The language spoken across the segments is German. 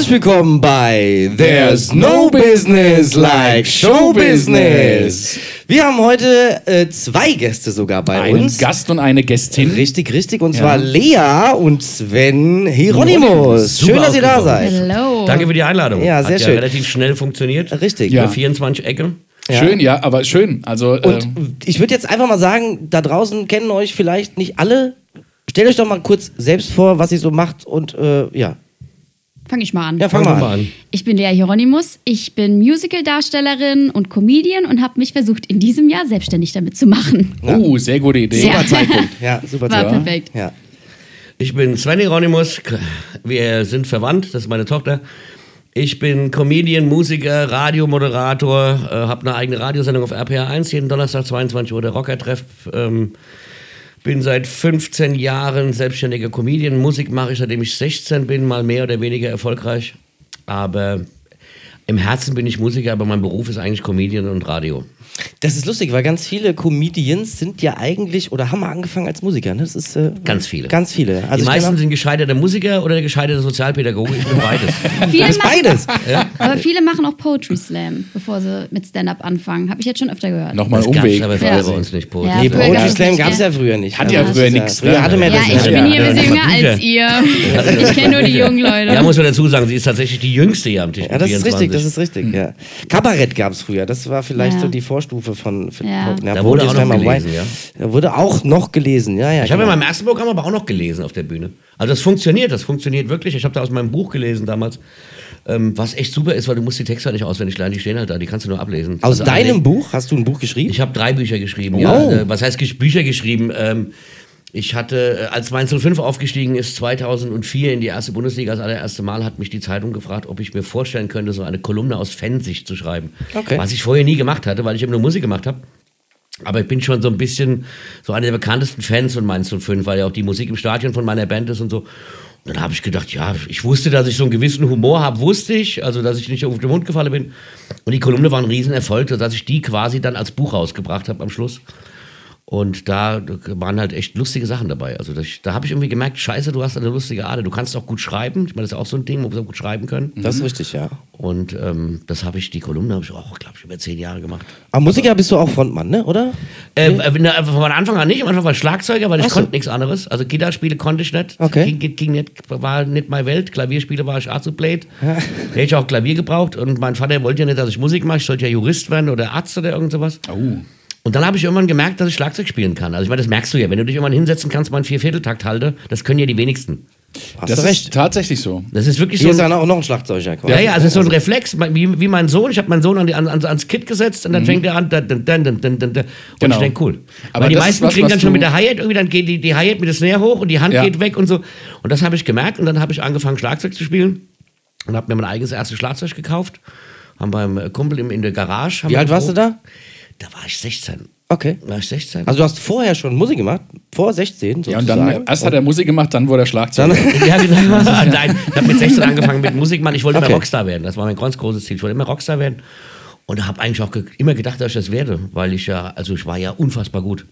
Herzlich willkommen bei There's No Business Like Show Business. Wir haben heute äh, zwei Gäste sogar bei Einen uns. Gast und eine Gästin. Richtig, richtig. Und zwar Lea und Sven Hieronymus. Schön, dass ihr da seid. Hello. Danke für die Einladung. Ja, sehr Hat schön. Ja relativ schnell funktioniert. Richtig. Ja. Über 24 Ecke. Ja. Schön, ja, aber schön. Also, Und ähm, ich würde jetzt einfach mal sagen, da draußen kennen euch vielleicht nicht alle. Stellt euch doch mal kurz selbst vor, was ihr so macht und äh, ja. Fange ich mal an. Ja, fang Fangen mal wir an. mal an. Ich bin Lea Hieronymus. Ich bin Musical-Darstellerin und Comedian und habe mich versucht, in diesem Jahr selbstständig damit zu machen. oh, sehr gute Idee. Super Zeitpunkt. Ja, super War Zeitpunkt. perfekt. Ja. Ich bin Sven Hieronymus. Wir sind verwandt. Das ist meine Tochter. Ich bin Comedian, Musiker, Radiomoderator, äh, habe eine eigene Radiosendung auf RPR 1, jeden Donnerstag 22 Uhr der Rockertreff. Ähm, bin seit 15 Jahren selbstständiger Comedian. Musik mache ich, seitdem ich 16 bin, mal mehr oder weniger erfolgreich. Aber im Herzen bin ich Musiker, aber mein Beruf ist eigentlich Comedian und Radio. Das ist lustig, weil ganz viele Comedians sind ja eigentlich oder haben mal angefangen als Musiker. Ne? Das ist äh, Ganz viele. Ganz viele. Also die meisten sind gescheiterte Musiker oder gescheiterte Sozialpädagoge. Ich bin beides. Viele machen, beides. aber viele machen auch Poetry Slam, bevor sie mit Stand-up anfangen. Habe ich jetzt schon öfter gehört. Nochmal Das Umweg. aber Ja. bei uns nicht. Ja, Nee, Poetry Slam gab es ja. ja früher nicht. Hat ja früher nix, Früher hatte man Ja, das ich bin Ja, hier ein ja, bisschen ja. jünger als ihr. Ich kenne nur die jungen Leute. Ja, muss man dazu sagen, sie ist tatsächlich die jüngste hier am Tisch. Ja, das ist richtig, 24. das ist richtig, ja. Kabarett gab es früher, das war vielleicht Ja. so die Vorstufe von... von Ja. ja, Da wurde auch noch gelesen, ja. Da wurde auch noch gelesen, ja, ja. Ich habe in genau. meinem ersten Programm aber auch noch gelesen auf der Bühne. Also das funktioniert, das funktioniert wirklich. Ich habe da aus meinem Buch gelesen damals, ähm, was echt super ist, weil du musst die Texte halt nicht auswendig lernen, die stehen halt da, die kannst du nur ablesen. Aus Also deinem Buch, hast du ein Buch geschrieben? Ich habe drei Bücher geschrieben, Oh. ja. Äh, was heißt Bücher geschrieben? Ähm, ich hatte, äh, als Mainz 05 aufgestiegen ist, 2004 in die erste Bundesliga, das allererste Mal, hat mich die Zeitung gefragt, ob ich mir vorstellen könnte, so eine Kolumne aus Fansicht zu schreiben. Okay. Was ich vorher nie gemacht hatte, weil ich immer nur Musik gemacht habe. Aber ich bin schon so ein bisschen so einer der bekanntesten Fans von Mainz 05, weil ja auch die Musik im Stadion von meiner Band ist und so. Und dann habe ich gedacht, ja, ich wusste, dass ich so einen gewissen Humor habe, wusste ich, also dass ich nicht auf den Mund gefallen bin. Und die Kolumne war ein Riesenerfolg, sodass ich die quasi dann als Buch rausgebracht habe am Schluss. Und da waren halt echt lustige Sachen dabei. Also das, da habe ich irgendwie gemerkt, scheiße, du hast eine lustige Ader. Du kannst auch gut schreiben. Ich meine, das ist auch so ein Ding, man muss auch gut schreiben können. das ist richtig, ja. Und ähm, das habe ich, die Kolumne habe ich auch, glaube ich, über zehn Jahre gemacht. Aber Musiker bist du auch Frontmann, ne, oder? Äh, äh, na, von Anfang an nicht, am Anfang war ich Schlagzeuger, weil ich so. konnte nichts anderes. Also Gitarrspiele konnte ich nicht. Okay. Ging, ging, ging nicht, war nicht meine Welt. Klavierspiele war ich Azublade. Da hätte ich auch Klavier gebraucht und mein Vater wollte ja nicht, dass ich Musik mache. Ich sollte ja Jurist werden oder Arzt oder irgend sowas. Oh. Und dann habe ich irgendwann gemerkt, dass ich Schlagzeug spielen kann. Also ich meine, das merkst du ja. Wenn du dich irgendwann hinsetzen kannst, mal einen Viervierteltakt halte, das können ja die wenigsten. Hast Das du ist recht. tatsächlich so. Das ist wirklich Hier so. ist Ein, dann auch noch ein Schlagzeuger. quasi. ja, ja, also es ist so ein Reflex, wie, wie mein Sohn. Ich habe meinen Sohn an die, an, ans, ans Kit gesetzt und dann fängt er an. Dun, dun, dun. Und Genau. ich denke, cool. Aber Weil die ist meisten was, kriegen was dann schon mit der Hi-Hat irgendwie, dann geht die, die Hi-Hat mit der Snare hoch und die Hand Ja. geht weg und so. Und das habe ich gemerkt und dann habe ich angefangen, Schlagzeug zu spielen und habe mir mein eigenes erstes Schlagzeug gekauft. Haben beim Kumpel im, in der Garage. haben Wie wir alt warst du da? Da war ich 16. Okay. War ich 16? Also du hast vorher schon Musik gemacht? Vor 16 sozusagen? Ja, und dann erst hat er Musik gemacht, dann wurde er Schlagzeuger. Ja, genau. Nein, ich habe mit 16 angefangen mit Musik, Mann. Ich wollte Okay. immer Rockstar werden. Das war mein ganz großes Ziel. Ich wollte immer Rockstar werden. Und habe eigentlich auch ge immer gedacht, dass ich das werde, weil ich ja, also ich war ja unfassbar gut,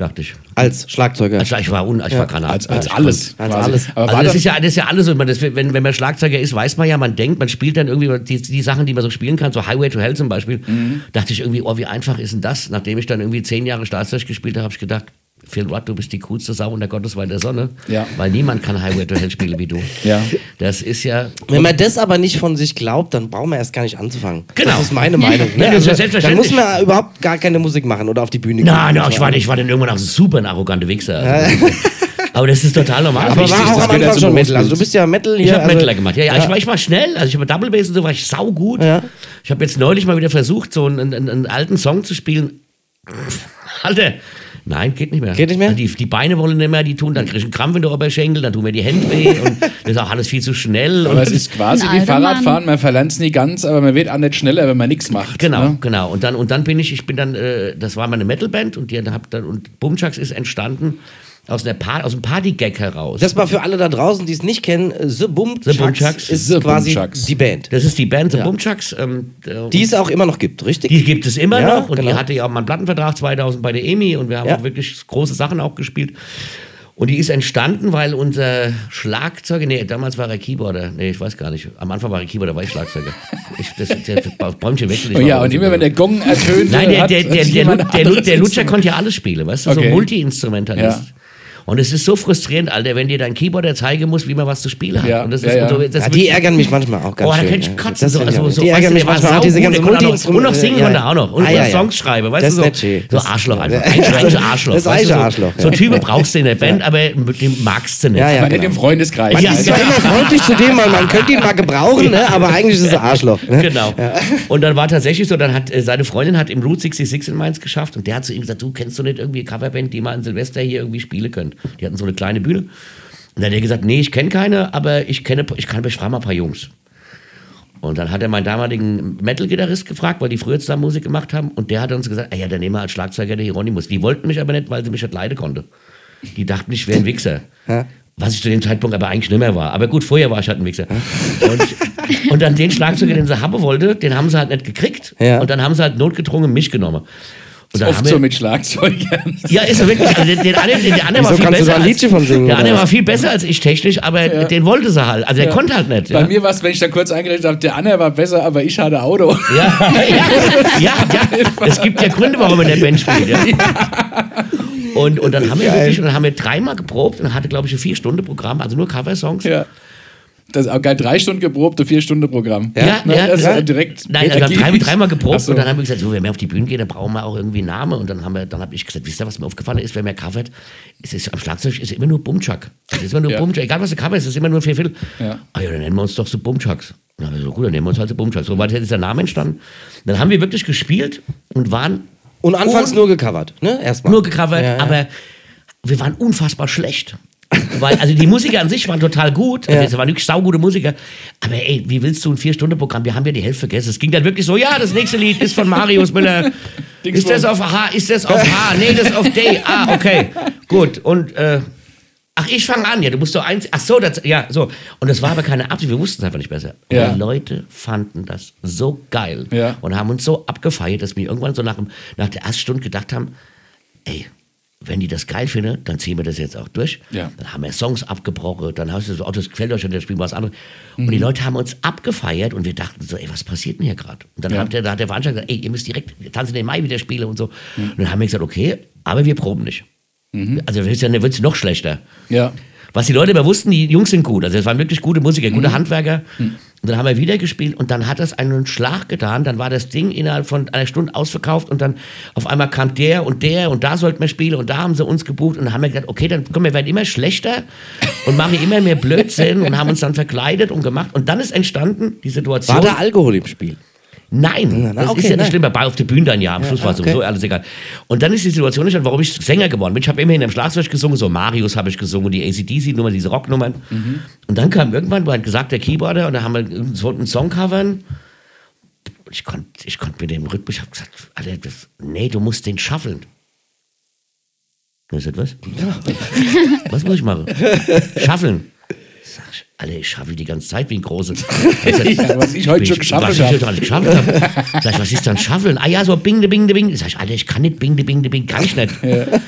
dachte ich. Als Schlagzeuger. Also ich war, un ich war Granat. Als, als Ich alles. Als quasi. alles. Aber Also das ist ja, das ist ja alles so. Man, das, wenn, wenn man Schlagzeuger ist, weiß man ja, man denkt, man spielt dann irgendwie die, die Sachen, die man so spielen kann, so Highway to Hell zum Beispiel. Mhm. Dachte ich irgendwie, oh, wie einfach ist denn das? Nachdem ich dann irgendwie zehn Jahre Schlagzeug gespielt habe, habe ich gedacht, Phil Rudd, du bist die coolste Sau unter Gotteswein der Sonne. Ja. Weil niemand kann Highway to Hell spielen wie du. Ja. Das ist ja. Wenn man das aber nicht von sich glaubt, dann brauchen wir erst gar nicht anzufangen. Genau. Das ist meine Meinung. Ne? Ja, das ist ja dann muss man überhaupt gar keine Musik machen oder auf die Bühne gehen. Nein, nein, ich war, ich war dann irgendwann auch super ein arroganter Wichser. Also, aber das ist total normal. Aber Ich- war auch das am Anfang schon Metal. Also du bist ja Metal hier. Ich habe also, Mettler gemacht. Ja, ja, Ich, war, ich war schnell. Also ich habe Double Bass und so war ich saugut. Ja. Ich habe jetzt neulich mal wieder versucht, so einen, einen, einen alten Song zu spielen. Alter, nein, geht nicht mehr. Geht nicht mehr? Die, die Beine wollen nicht mehr, die tun, dann krieg ich einen Krampf in der Oberschenkel, dann tun mir die Hände weh und das ist auch alles viel zu schnell. aber und es ist quasi wie Fahrradfahren, man verlernt es nie ganz, aber man wird auch nicht schneller, wenn man nichts macht. Genau, Ne? genau. Und dann, und dann bin ich, ich bin dann, äh, das war meine Metalband und die hab dann, und Bumchucks ist entstanden aus, der Pa- aus dem Partygag heraus. Das war für alle da draußen, die es nicht kennen, The Boom The Bumchucks. ist The quasi Bumchucks. die Band. Das ist die Band, The Ja. Bumchucks. Ähm, der- Die es auch immer noch gibt, richtig? die gibt es immer Ja, noch und genau. die hatte ja auch mal einen Plattenvertrag 2000 bei der EMI und wir haben Ja. auch wirklich große Sachen auch gespielt. Und die ist entstanden, weil unser Schlagzeuger, nee, damals war er Keyboarder, nee, ich weiß gar nicht, am Anfang war er Keyboarder, war ich Schlagzeuger. Ich, das, der, das Bäumchen wechselt. Oh ja, und immer wenn der Gong ertönte. Nein, der, hat- der, der, der, Lutscher konnte ja alles spielen, weißt du, Okay. so Multi-Instrumentalist. Und es ist so frustrierend, Alter, wenn dir dein Keyboarder zeigen muss, wie man was zu spielen hat. Ja, Und das ja, ist, ja. und so- das Ja, die ärgern mich manchmal auch ganz Oh, da schön. kann ich ja. kotzen. Das So, ich also, so, die ärgern mich manchmal auch, diese ganzen der konnte auch- Multi-Instrumente. Und noch singen ja, konnte er auch noch. Und Ah, ja, ja. Songs schreiben, weißt Das du? ist So, so Arschloch einfach. Das- Ein Arschloch. das weißt du, reiche so, Arschloch, So ja. Typen brauchst du in der Band, aber mit dem magst du nicht. Ja, ja, Aber nicht genau. im Freundeskreis. Man Ja, ist ja immer freundlich zu dem, man, man könnte ihn mal gebrauchen, ne? aber eigentlich ist es ein Arschloch. Ne? Genau. Und dann war tatsächlich so, dann hat äh, seine Freundin hat im Route 66 in Mainz geschafft und der hat zu ihm gesagt, du kennst du nicht irgendwie eine Coverband, die mal an Silvester hier irgendwie spielen können. Die hatten so eine kleine Bühne. Und dann hat er gesagt, nee, ich kenne keine, aber ich kenne, ich kann, ich frage mal ein paar Jungs. Und dann hat er meinen damaligen Metal-Gitarrist gefragt, weil die früher zusammen Musik gemacht haben. Und der hat uns gesagt, ja, dann nehmen wir als Schlagzeuger den Hieronymus. Die wollten mich aber nicht, weil sie mich nicht leiden konnte. Die dachten, ich wäre ein Wichser. Ja. Was ich zu dem Zeitpunkt aber eigentlich nicht mehr war. Aber gut, vorher war ich halt ein Wichser. Und, und dann den Schlagzeuger, den sie haben wollte, den haben sie halt nicht gekriegt. Ja. Und dann haben sie halt notgedrungen mich genommen. Und Oft haben so mit Schlagzeugern. ja, ist er wirklich. Also den, den, anderen- den, der andere war viel besser. als, von singen, Der andere war viel besser als ich technisch, aber den wollte sie halt. Also der konnte halt nicht. Bei ja. mir war es, wenn ich da kurz eingerechnet habe, der Anna war besser, aber ich hatte Auto. Ja, ja, ja, ja. Es gibt ja Gründe, warum man in der Band spielt. Ja. Und, und dann haben wir wirklich, und dann haben wir dreimal geprobt und hatte, glaube ich, ein Vier-Stunden-Programm, also nur Coversongs. Ja. Das ist auch geil. Drei Stunden geprobt, vier Stunden Programm. Ja, Ne, ja, das ja. ist direkt. Nein, also wir haben drei, Energie. dreimal geprobt so. und dann haben wir gesagt, so, wenn wir auf die Bühne gehen, dann brauchen wir auch irgendwie einen Namen. Und dann haben wir, dann habe ich gesagt, wisst ihr, was mir aufgefallen ist, wenn man covert, es ist am Schlagzeug ist immer nur Bumchuck. Es ist immer nur Ja. Bumchuck. Egal was du cover ist, es ist immer nur vier Viertel. Ja. Ah ja, dann nennen wir uns doch so Bumchucks. Dann haben wir so, gut, dann nennen wir uns halt so Bumchucks. So weit ist der Name entstanden. Dann haben wir wirklich gespielt und waren Und anfangs nur gecovert, ne? Erstmal. nur gecovert, Ja, ja. aber wir waren unfassbar schlecht. Weil, also die Musiker an sich waren total gut, also Ja. es waren wirklich saugute Musiker, aber ey, wie willst du ein Vier-Stunden-Programm, wir haben ja die Hälfte vergessen. Es ging dann wirklich so, ja, das nächste Lied ist von Marius Müller. ist das auf H, ist das auf H, nee, das ist auf D, ah, okay, gut. Und, äh, ach, ich fange an, ja, du musst doch eins, ach so, das, ja, so. Und das war aber keine Absicht, wir wussten es einfach nicht besser. Und Ja. die Leute fanden das so geil Ja. und haben uns so abgefeiert, dass wir irgendwann so nach, nach der ersten Stunde gedacht haben, ey, wenn die das geil finden, dann ziehen wir das jetzt auch durch. Ja. Dann haben wir Songs abgebrochen, dann hast du so, oh, das gefällt euch und dann spielen wir was anderes. Und Mhm. die Leute haben uns abgefeiert und wir dachten so, ey, was passiert denn hier gerade? Und dann Ja. hat der, da hat der Veranstalter gesagt, ey, ihr müsst direkt Tanzen den Mai wieder spielen und so. Und dann haben wir gesagt, okay, aber wir proben nicht. Also dann wird es noch schlechter. Ja. Was die Leute aber wussten, die Jungs sind gut. Also es waren wirklich gute Musiker, gute Handwerker. Und dann haben wir wieder gespielt und dann hat das einen Schlag getan. Dann war das Ding innerhalb von einer Stunde ausverkauft und dann auf einmal kam der und der und da sollten wir spielen und da haben sie uns gebucht und dann haben wir gedacht, okay, dann komm, wir werden immer schlechter und machen immer mehr Blödsinn und haben uns dann verkleidet und gemacht. Und dann ist entstanden die Situation. War da Alkohol im Spiel? Nein, na, das okay, ist ja nicht nein. schlimm. War auf der Bühne dann ja, am Schluss war sowieso okay. alles egal. Und dann ist die Situation entstanden, warum ich Sänger geworden bin. Ich habe immerhin im Schlagzeug gesungen, so Marius habe ich gesungen, die ACDC-Nummer, diese Rocknummern. Mhm. Und dann kam irgendwann, war halt gesagt, der Keyboarder, und da haben wir wollten einen Song covern. Ich konnte ich konnt mit dem Rhythmus, ich habe gesagt, Alter, das, nee, du musst den schaffeln. Ist das was? Was muss ich machen? Schaffeln. Sag ich, Alter, ich schaffel die ganze Zeit wie ein Große. Ja, was ich heute schon geschaffelt was ich heute alles geschaffelt habe. Sag ich, was ist dann Schaffeln? Ah ja, so bing, de, bing, de, bing. Sag ich, Alter, ich kann nicht bing, de, bing, de, bing, kann ich nicht.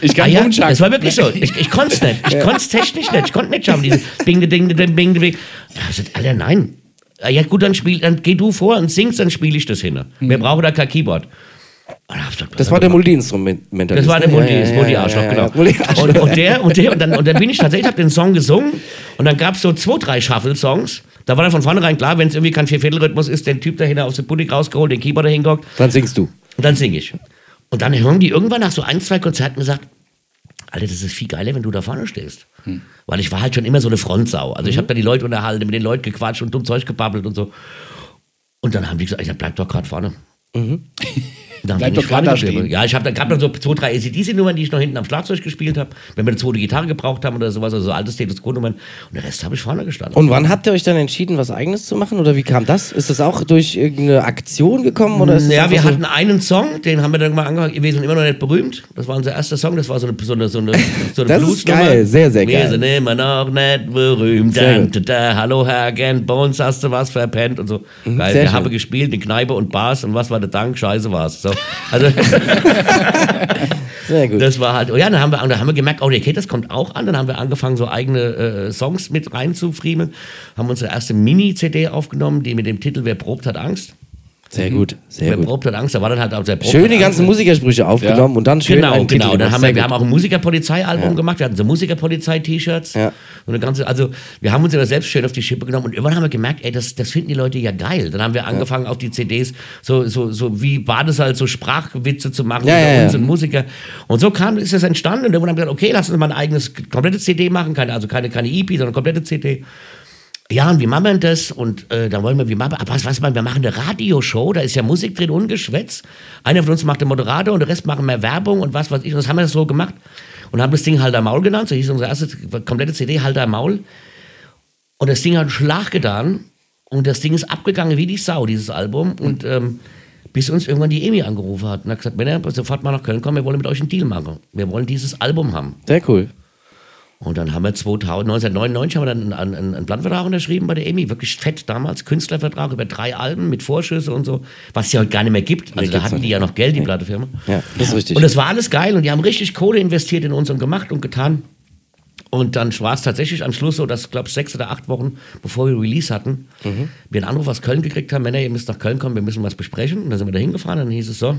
Ich kann ah, ja. Das war wirklich so. Ich, ich konnte es nicht. Ich konnte es technisch nicht. Ich konnte nicht schaffen. Diese bing, de, ding, de, ding, bing, de, bing. Da hab ich gesagt, Alter, nein. Ah, Ja gut, dann, spiel, dann geh du vor und singst, dann spiele ich das hin. Wir brauchen da kein Keyboard. Ich Das war der Multi-Instrumentalist. das war der ne? Multi-Arschloch, genau. Und, und der, und der, und dann, und dann bin ich tatsächlich, hab den Song gesungen und dann gab es so zwei, drei Shuffle-Songs. Da war dann von vornherein klar, wenn es irgendwie kein Vierviertelrhythmus ist, den Typ dahinter aus dem Pulli rausgeholt, den Keyboarder hingehockt Dann singst du. und dann singe ich. Und dann hören die irgendwann nach so ein, zwei Konzerten gesagt, Alter, das ist viel geiler, wenn du da vorne stehst. Weil ich war halt schon immer so eine Frontsau. Also ich habe da die Leute unterhalten, mit den Leuten gequatscht und dumm Zeug gebabbelt und so. Und dann haben die gesagt, dann bleib doch gerade vorne. Dann Bleib doch geblieben. stehen. Ja, ich habe da gab dann so zwei, drei ACDC-Nummern, die ich noch hinten am Schlagzeug gespielt habe, wenn wir eine zweite Gitarre gebraucht haben oder sowas, also so alte Status Quo-Nummern. Und den Rest habe ich vorne gestanden. Und wann habt ihr euch dann entschieden, was Eigenes zu machen? Oder wie kam das? Ist das auch durch irgendeine Aktion gekommen? Oder ist Ja, wir so? hatten einen Song, den haben wir dann mal angehört. Wir sind immer noch nicht berühmt. Das war unser erster Song. Das war so eine, so eine, so eine, so eine Das ist geil, sehr, sehr wir geil. sind immer noch nicht berühmt. Da, da, da, hallo Herr Gent Bones, hast du was verpennt und so. Geil. sehr Wir schön. haben gespielt in Kneipe und Bars und was war der Dank, scheiße war's. So. Also, Sehr gut. das war halt, oh ja, dann haben wir, dann haben wir gemerkt, oh, okay, das kommt auch an. Dann haben wir angefangen, so eigene äh, Songs mit reinzufriemeln. Haben unsere erste Mini-CD aufgenommen, die mit dem Titel Wer probt hat Angst. Sehr gut, sehr Wer gut. probt hat Angst, da war dann halt auch der Probt Schön die ganzen Musikersprüche aufgenommen und dann schön Genau, genau. Dann haben wir, wir haben auch ein Musikerpolizei-Album gemacht. Wir hatten so Musikerpolizei-T-Shirts. Ja. Und eine ganze, also wir haben uns immer selbst schön auf die Schippe genommen und irgendwann haben wir gemerkt, ey, das, das finden die Leute ja geil. Dann haben wir angefangen auf die CDs so, so, so wie Badesalz so Sprachwitze zu machen Ja, über ja, ja. uns und Musiker. Und so kam, ist das entstanden und irgendwann haben wir gesagt, okay, lass uns mal ein eigenes komplette CD machen, keine, also keine, keine EP, sondern komplette CD. Ja, und wie machen wir das? Und äh, dann wollen wir, wie machen wir, aber was man, wir machen eine Radioshow, da ist ja Musik drin und Geschwätz. Einer von uns macht den Moderator und der Rest machen mehr Werbung und was weiß ich. Und das haben wir das so gemacht und haben das Ding Halter Maul genannt, so hieß unsere erste komplette CD Halter Maul. Und das Ding hat einen Schlag getan und das Ding ist abgegangen wie die Sau, dieses Album. Und ähm, bis uns irgendwann die Emi angerufen hat und hat gesagt, wenn ihr sofort mal nach Köln kommt, wir wollen mit euch einen Deal machen. Wir wollen dieses Album haben. Sehr cool. Und dann haben wir 2000, 1999 haben wir dann einen, einen, einen Plattenvertrag unterschrieben bei der EMI, wirklich fett damals, Künstlervertrag über drei Alben mit Vorschüsse und so, was es ja heute gar nicht mehr gibt. Also da gibt's hatten die ja noch Geld, die Plattefirma. Ja, das ist richtig. Und das war alles geil und die haben richtig Kohle investiert in uns und gemacht und getan. Und dann war es tatsächlich am Schluss so, dass, glaube ich, sechs oder acht Wochen, bevor wir Release hatten, Mhm. wir einen Anruf aus Köln gekriegt haben, Männer, ihr müsst nach Köln kommen, wir müssen was besprechen. Und dann sind wir da hingefahren, dann hieß es so,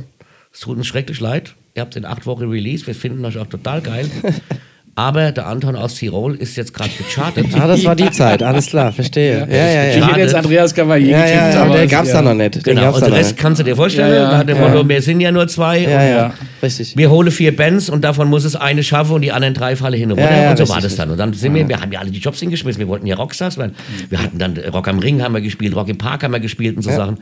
es tut uns schrecklich leid, ihr habt in acht Wochen Release, wir finden euch auch total geil. Aber der Anton aus Tirol ist jetzt gerade gechartet. Ah, das war die Zeit, alles klar, verstehe. Ja, ja, ja. Ich hätte jetzt Andreas Cavalier Ja, ja, ja, aber der es- gab's ja. da noch nicht. Den Genau, und da den Rest nicht. kannst du dir vorstellen, Ja, ja, dem ja. Motto, wir sind ja nur zwei. Ja, und ja, richtig. Wir holen vier Bands und davon muss es eine schaffen und die anderen drei fallen hin und Ja, runter. ja, und so richtig, war das dann. Und dann sind wir, wir haben ja alle die Jobs hingeschmissen. Wir wollten ja Rockstars werden. Wir hatten dann Rock am Ring haben wir gespielt, Rock im Park haben wir gespielt und so Ja. Sachen.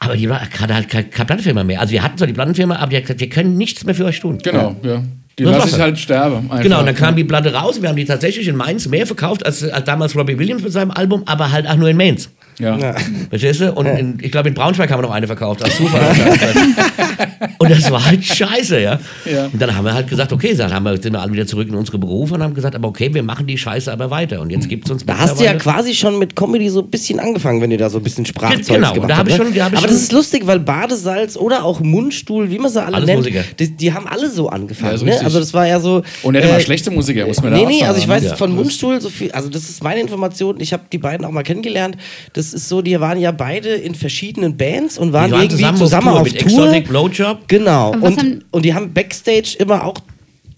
Aber die hatte halt keine, keine Plattenfirma mehr. Also wir hatten zwar die Plattenfirma, aber die hat gesagt, wir können nichts mehr für euch tun. Genau, ja. Die Das lasse ich halt sterben. Einfach. Genau, und dann kam die Platte raus und wir haben die tatsächlich in Mainz mehr verkauft als, als damals Robbie Williams mit seinem Album, aber halt auch nur in Mainz. Ja. Ja. Verstehst du? Und in, ich glaube, in Braunschweig haben wir noch eine verkauft, aus Zufall. und das war halt scheiße, ja? Ja. Und dann haben wir halt gesagt, okay, dann haben wir, sind wir alle wieder zurück in unsere Berufe und haben gesagt, aber okay, wir machen die Scheiße aber weiter. Und jetzt gibt es uns Da hast du ja quasi schon mit Comedy so ein bisschen angefangen, wenn ihr da so ein bisschen Sprachzeug Genau, gemacht da hab habt. ne? schon- da Aber schon- das ist lustig, weil Badesalz oder auch Mundstuhl, wie man sie alle Alles nennt, Musiker. die, die haben alle so angefangen. Ja, ne? Also das war ja so... Und immer äh, schlechte Musiker, muss man da Nee, auch nee, sagen. also ich weiß Ja. von Mundstuhl so viel, also das ist meine Information, ich habe die beiden auch mal kennengelernt, das ist so, die waren ja beide in verschiedenen Bands und waren, waren irgendwie zusammen zusammen, auf auf Tour Tour. mit Exotic Blowjob. Genau, und, und die haben Backstage immer auch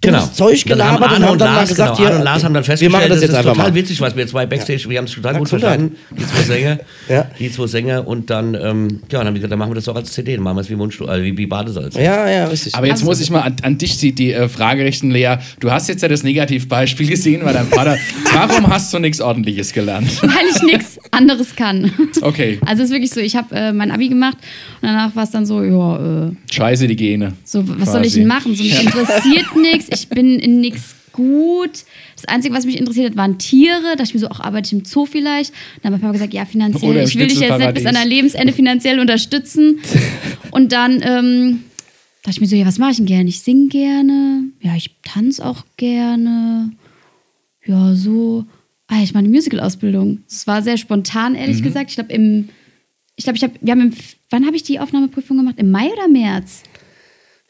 Genau. Zeug Dann haben gelabert und Arne haben und dann Lars, gesagt, genau, hier, und Lars haben dann wir festgestellt, machen das jetzt ist einfach total mal. witzig, was wir zwei Backstage, wir haben es total Ja, gut verstanden, die zwei Sänger, Ja. die zwei Sänger und dann, ähm, ja, dann haben wir gesagt, dann machen wir das auch als CD, dann machen wir es wie Mundstuhl, also wie, wie Badesalz. Ja, ja, richtig. Aber jetzt Also- muss ich mal an, an dich die, die äh, Frage richten, Lea. Du hast jetzt ja das Negativbeispiel gesehen bei deinem Vater. Warum hast du nichts Ordentliches gelernt? Weil ich nichts anderes kann. Okay, Also es ist wirklich so, ich habe äh, mein Abi gemacht und danach war es dann so, ja, äh, scheiße die Gene. so, was Quasi. soll ich denn machen? So, mich interessiert nichts, ich bin in nichts gut. Das Einzige, was mich interessiert hat, waren Tiere. Da dachte ich mir so, auch arbeite ich im Zoo vielleicht. Und dann hat mein Papa gesagt, ja, finanziell, Oder ich will dich jetzt nicht bis an dein Lebensende finanziell unterstützen. Und dann ähm, dachte ich mir so, ja, was mache ich denn gerne? Ich singe gerne, ja, ich tanze auch gerne. Ja, so. Ah, ich mache eine Musical-Ausbildung. Es war sehr spontan, ehrlich gesagt. Ich glaube, im, ich glaube, ich habe, wir haben im, wann habe ich die Aufnahmeprüfung gemacht? Im Mai oder März?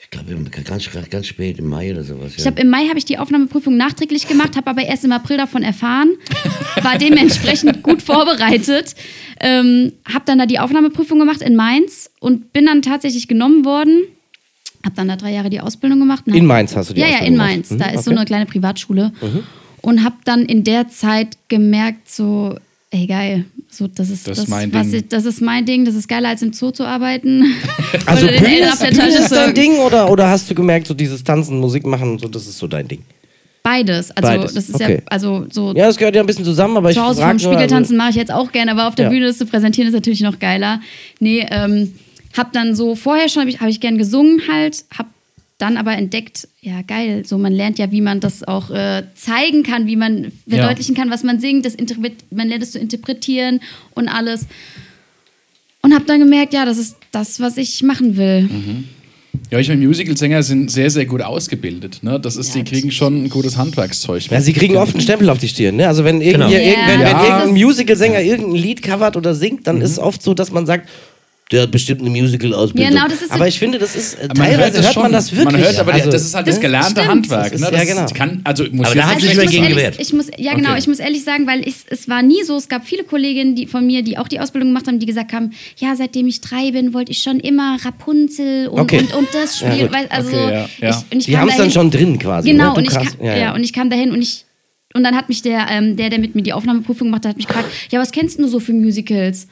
Ich glaube, ganz, ganz spät, im Mai oder sowas. Ich glaube, im Mai habe ich die Aufnahmeprüfung nachträglich gemacht, habe aber erst im April davon erfahren, war dementsprechend gut vorbereitet, ähm, habe dann da die Aufnahmeprüfung gemacht in Mainz und bin dann tatsächlich genommen worden. Habe dann da drei Jahre die Ausbildung gemacht. In Mainz hast du die Ja, ja, Ausbildung in gemacht. Mainz. Mhm, Da ist so okay. eine kleine Privatschule. Und habe dann in der Zeit gemerkt, so, ey geil, so, das ist Das das, mein was Ding. ich, das ist mein Ding, das ist geiler als im Zoo zu arbeiten. Also Oder Bühne Bühne ist dein zu- Ding oder, oder hast du gemerkt, so dieses Tanzen, Musik machen, so das ist so dein Ding? Beides. Also Beides, das ist okay. ja, also so Ja, das gehört ja ein bisschen zusammen, aber ich zu Hause vom Spiegeltanzen also, mache ich jetzt auch gerne, aber auf der Ja. Bühne das zu präsentieren ist natürlich noch geiler. Nee, ähm, hab dann so, vorher schon habe ich, hab ich gern gesungen halt, hab dann aber entdeckt, ja geil, so man lernt ja, wie man das auch äh, zeigen kann, wie man verdeutlichen kann, was man singt, das man lernt es zu interpretieren und alles. Und hab dann gemerkt, ja, das ist das, was ich machen will. Mhm. Ja, ich meine, Musicalsänger sind sehr, sehr gut ausgebildet. Ne? Das ist, Ja, die kriegen schon ein gutes Handwerkszeug. Ja, sie kriegen oft einen Stempel auf die Stirn. Ne? Also wenn, irgend, Genau. ja, Ja, irgend- wenn, wenn ja. irgendein Musical-Sänger irgendein Lied covert oder singt, dann Mhm. ist oft so, dass man sagt, der hat bestimmt eine Musical-Ausbildung. Genau, das ist so- aber ich finde, das ist, äh, Man teilweise hört, das schon. man das wirklich. Man hört aber, also, das ist halt das, Das gelernte stimmt. Handwerk. Das Ne? Das ja, genau. kann, also muss Aber da hat sich ich mir muss gegen ehrlich, gewehrt. ich muss, ja genau, Okay. ich muss ehrlich sagen, weil ich, es war nie so, es gab viele Kolleginnen die von mir, die auch die Ausbildung gemacht haben, die gesagt haben, ja, seitdem ich drei bin, wollte ich schon immer Rapunzel und, Okay. und, und das Spiel. weil, also, Okay, ja, ja. Ich, und ich die haben es dann schon drin quasi. Genau, ne? Und ich, kam, ja, und ich kam dahin und ich und dann hat mich der, ähm, der, der mit mir die Aufnahmeprüfung gemacht hat, hat mich gefragt, ja, was kennst du so für Musicals?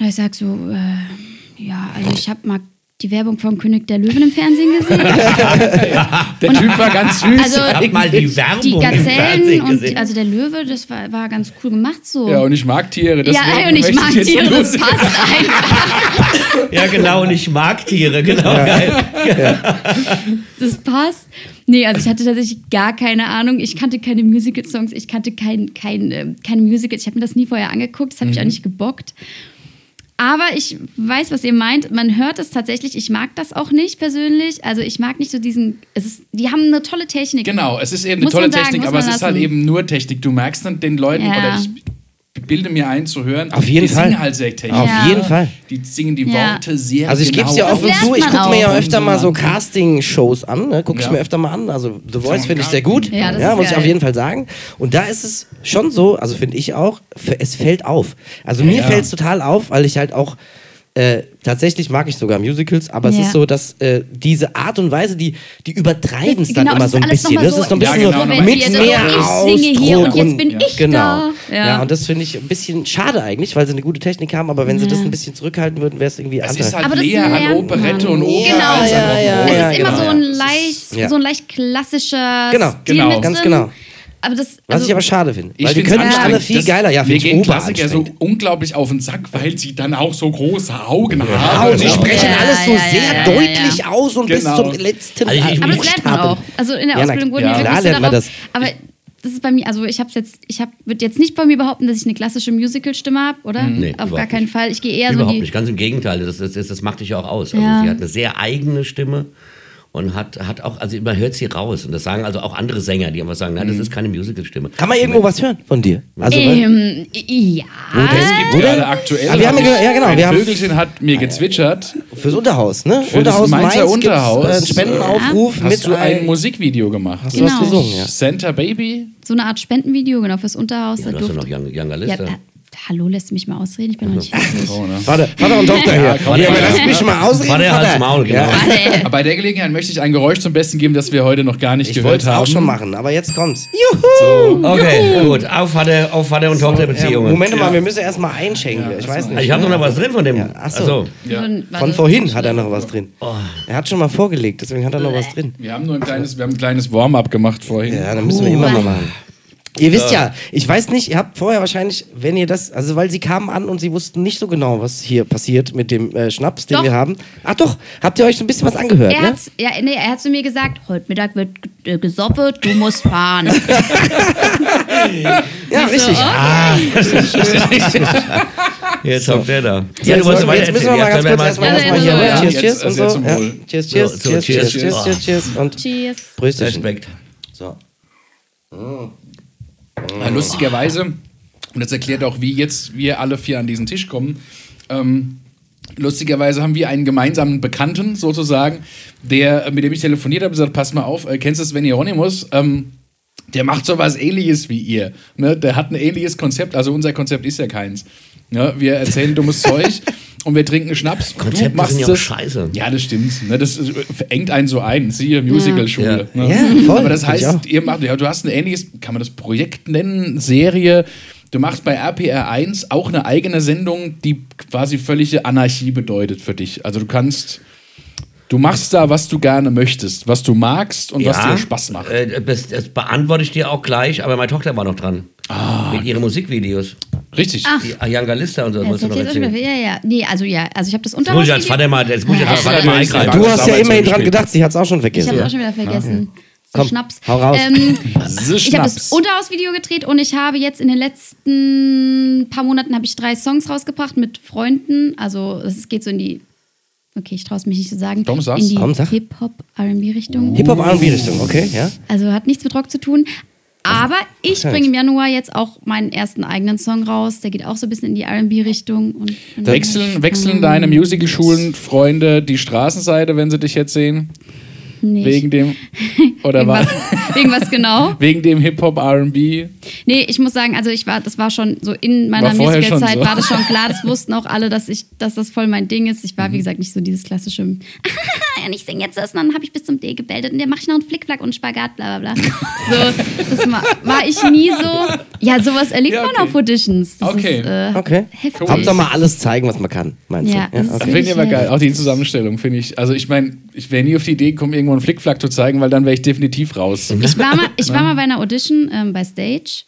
Und ich sag so, äh, ja, also ich habe mal die Werbung von König der Löwen im Fernsehen gesehen. Der Typ war ganz süß. Also Ich hab mal die Werbung die im Gazellen Fernsehen und gesehen. also der Löwe, das war, war ganz cool gemacht so. ja, und ich mag Tiere. Ja, und ich mag Tiere, das passt einfach. Ja, genau, und ich mag Tiere, genau. Geil. Das passt. Nee, also ich hatte tatsächlich gar keine Ahnung. Ich kannte keine Musical-Songs, ich kannte kein, kein, ähm, keine Musicals. Ich habe mir das nie vorher angeguckt, das hat mich auch nicht gebockt. Aber ich weiß, was ihr meint. Man hört es tatsächlich. Ich mag das auch nicht persönlich. Also ich mag nicht so diesen. Es ist, die haben eine tolle Technik. Genau, es ist eben eine Muss tolle sagen, Technik, aber es man ist halt lassen. eben nur Technik. Du merkst dann den Leuten, Ja. oder ich bilde mir ein zu hören, Auf jeden die Fall. singen halt sehr technisch. Auf Ja. jeden Fall. Die singen die Ja. Worte sehr Also ich genau. gebe es ja Das offen zu, ich gucke mir ja öfter mal so Casting-Shows an, ne? gucke ich Ja. mir öfter mal an. Also The Voice finde ich sehr gut, Ja, das ist muss ich geil. auf jeden Fall sagen. Und da ist es schon so, also finde ich auch, es fällt auf. Also mir Ja. fällt es total auf, weil ich halt auch äh, tatsächlich mag ich sogar Musicals, aber es Ja. ist so, dass äh, diese Art und Weise, die, die übertreiben es dann genau, immer so ein bisschen. Das ist so ein bisschen Ja, so genau, mit mehr Ich singe hier und jetzt bin ich genau. da. Ja. Ja. und das finde ich ein bisschen schade eigentlich, weil sie eine gute Technik haben, aber wenn sie das ein bisschen zurückhalten würden, wäre es irgendwie Es anders. ist halt Aber das näher an lernt Operette man. und Oper Genau. als an Ja, ja. Es ja, ist immer genau, so ja. ein leicht, Ja. so ein leicht klassischer Genau, Stil genau. mit Ganz genau. Aber das, Was also, ich aber schade finde. Ich Weil find's können alle viel Das- geiler. Ja, mir finde ich gehen Klassiker so unglaublich auf den Sack, weil sie dann auch so große Augen Ja, haben. und sie sprechen Ja, alles so ja, sehr deutlich ja. aus und Genau. bis zum letzten Also ich- aber das lernt man auch. Also in der Ausbildung wurden wir wirklich Klar so lernt man das. Aber das ist bei mir, also ich habe jetzt, ich habe, würde jetzt nicht bei mir behaupten, dass ich eine klassische Musical-Stimme habe, oder? Nee, Auf gar überhaupt keinen nicht. Fall. Ich gehe eher so Überhaupt in die. nicht, ganz im Gegenteil. Das, das, das, das macht dich ja auch aus. Also sie hat eine sehr eigene Stimme und hat, hat auch, also man hört sie raus. Und das sagen also auch andere Sänger, die einfach sagen, nein, das ist keine Musical-Stimme. Kann man irgendwo was hören von dir? Also, Ähm, ja. Es gibt gerade aktuell. Ah, wir haben hab ja ja, genau, Ein wir haben- Vögelchen hat mir gezwitschert. fürs Unterhaus, ne? Für Unterhaus das Mainzer Mainz gibt's, Unterhaus. äh, einen Spendenaufruf Hast mit du ein ein- Musikvideo gemacht? Hast du was Genau. gesungen, ja. Santa Baby? So eine Art Spendenvideo, genau, fürs Unterhaus. Ja, da du hast ja noch Young, Younger ja, Lister. äh, hallo, lässt du mich mal ausreden? Ich bin noch nicht fertig. Oh, ne? Vater, Vater und Tochter hier. ja, komm. aber lass mich mal ausreden. Vater, Hals, Maul, genau. Ja. Aber bei der Gelegenheit möchte ich ein Geräusch zum Besten geben, das wir heute noch gar nicht Ich gehört wollte es haben. auch schon machen, aber jetzt kommt's. Juhu! Okay, gut. Auf Vater, auf Vater und Ja, Tochterbeziehungen. Moment mal, wir müssen erst mal einschenken. ich weiß nicht. ich habe noch mal was drin von dem. Ja, ach so. Achso. Ja. Von, vorhin hat er noch was drin. Er hat schon mal vorgelegt, deswegen hat er noch was drin. Wir haben nur ein kleines, wir haben ein kleines Warm-up gemacht vorhin. Ja, dann müssen wir immer mal machen. Ihr wisst ja, ich weiß nicht, ihr habt vorher wahrscheinlich, wenn ihr das, also weil sie kamen an und sie wussten nicht so genau, was hier passiert mit dem äh, Schnaps, den Doch. wir haben. Ach doch, habt ihr euch so ein bisschen was angehört, Er ne? hat, ja, nee, er hat zu mir gesagt, heute Mittag wird äh, gesoppet, du musst fahren. Ja, Ich so, richtig. oh. Jetzt kommt der da. Ja, du wolltest jetzt, müssen wir mal ganz kurz erstmal erstmal hier ja. Cheers, Cheers Jetzt- und jetzt so. Ja. Cheers, Cheers, So, so, Cheers, cheers, Cheers, cheers. Cheers, und Cheers. Respekt. So. Äh, lustigerweise, und das erklärt auch, wie jetzt wir alle vier an diesen Tisch kommen, ähm, lustigerweise haben wir einen gemeinsamen Bekannten sozusagen, der, äh, mit dem ich telefoniert habe, gesagt, pass mal auf, äh, kennst du Sven Hieronymus? Ähm, der macht sowas ähnliches wie ihr. Ne? Der hat ein ähnliches Konzept, also unser Konzept ist ja keins. Ne? Wir erzählen dummes Zeug und wir trinken Schnaps. Konzepte du machst sind ja auch das- scheiße. Ja, das stimmt. Ne? Das verengt einen so ein. Siehe Musical-Schule. Ja. Ne? Ja, voll. Aber das heißt, ihr macht, ja, du hast ein ähnliches, kann man das Projekt nennen, Serie. Du machst bei RPR 1 auch eine eigene Sendung, die quasi völlige Anarchie bedeutet für dich. Also du kannst, du machst da, was du gerne möchtest, was du magst und was dir Spaß macht. Äh, das, das beantworte ich dir auch gleich, aber meine Tochter war noch dran. Ah. Mit ihren Musikvideos. Richtig. Ach, Die Younger Lister und so. du noch erzählen. Ja, ja. Nee, also ja, also ich habe das Jetzt muss ich als Unterhaus. Vater mal, jetzt muss ich als Ja, Vater mal eingreifen. Du hast ja immerhin dran gedacht, sie hat es auch schon Ich vergessen. habe auch schon wieder vergessen. So Komm, Schnaps. hau raus. Ähm, The ich habe das Schnaps. Unterhaus-Video gedreht und ich habe jetzt in den letzten paar Monaten habe ich drei Songs rausgebracht mit Freunden. Also es geht so in die, okay, ich traue es mich nicht zu sagen, Komm, sag's. in die sag. Hip-Hop-R&B-Richtung. Hip-Hop R&B-Richtung, okay, ja? Also hat nichts mit Rock zu tun. Aber ich bringe im Januar jetzt auch meinen ersten eigenen Song raus. Der geht auch so ein bisschen in die RB-Richtung. Wechseln, wechseln deine Musical-Schulen Freunde die Straßenseite, wenn sie dich jetzt sehen? nicht. Wegen dem. Oder was, wegen was genau? wegen dem Hip-Hop, RB? Nee, ich muss sagen, also ich war, das war schon so in meiner Musical-Zeit so. war das schon klar, das wussten auch alle, dass ich, dass das voll mein Ding ist. Ich war, wie gesagt, nicht so dieses klassische, und ich singe jetzt das und dann habe ich bis zum D gebeltet und dann mache ich noch einen Flickflack und einen Spagat, bla bla bla. So, das war, war ich nie so. Ja, sowas erlebt Ja, man okay. auf Auditions. Das Okay. Ist, äh, Okay. Heftig. Hauptsache mal alles zeigen, was man kann, meinst Ja, du? das ist Das finde ich aber geil. Auch die Zusammenstellung finde ich. Also ich meine, ich wäre nie auf die Idee gekommen, irgendwo einen Flickflack zu zeigen, weil dann wäre ich definitiv raus. Ich war mal, ich war mal bei einer Audition ähm, bei Stage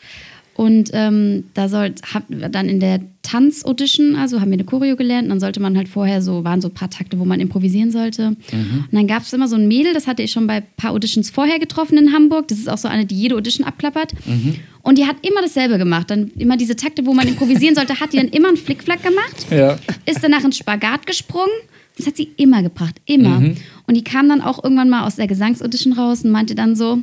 und ähm, da soll, hab dann in der Tanz-Audition, also haben wir eine Choreo gelernt und dann sollte man halt vorher so, waren so ein paar Takte, wo man improvisieren sollte. Und dann gab es immer so ein Mädel, das hatte ich schon bei ein paar Auditions vorher getroffen in Hamburg. Das ist auch so eine, die jede Audition abklappert. Und die hat immer dasselbe gemacht. Dann immer diese Takte, wo man improvisieren sollte, hat die dann immer einen Flickflack gemacht Ja. ist danach ins Spagat gesprungen. Das hat sie immer gebracht, immer. Mhm. Und die kam dann auch irgendwann mal aus der Gesangsaudition raus und meinte dann so,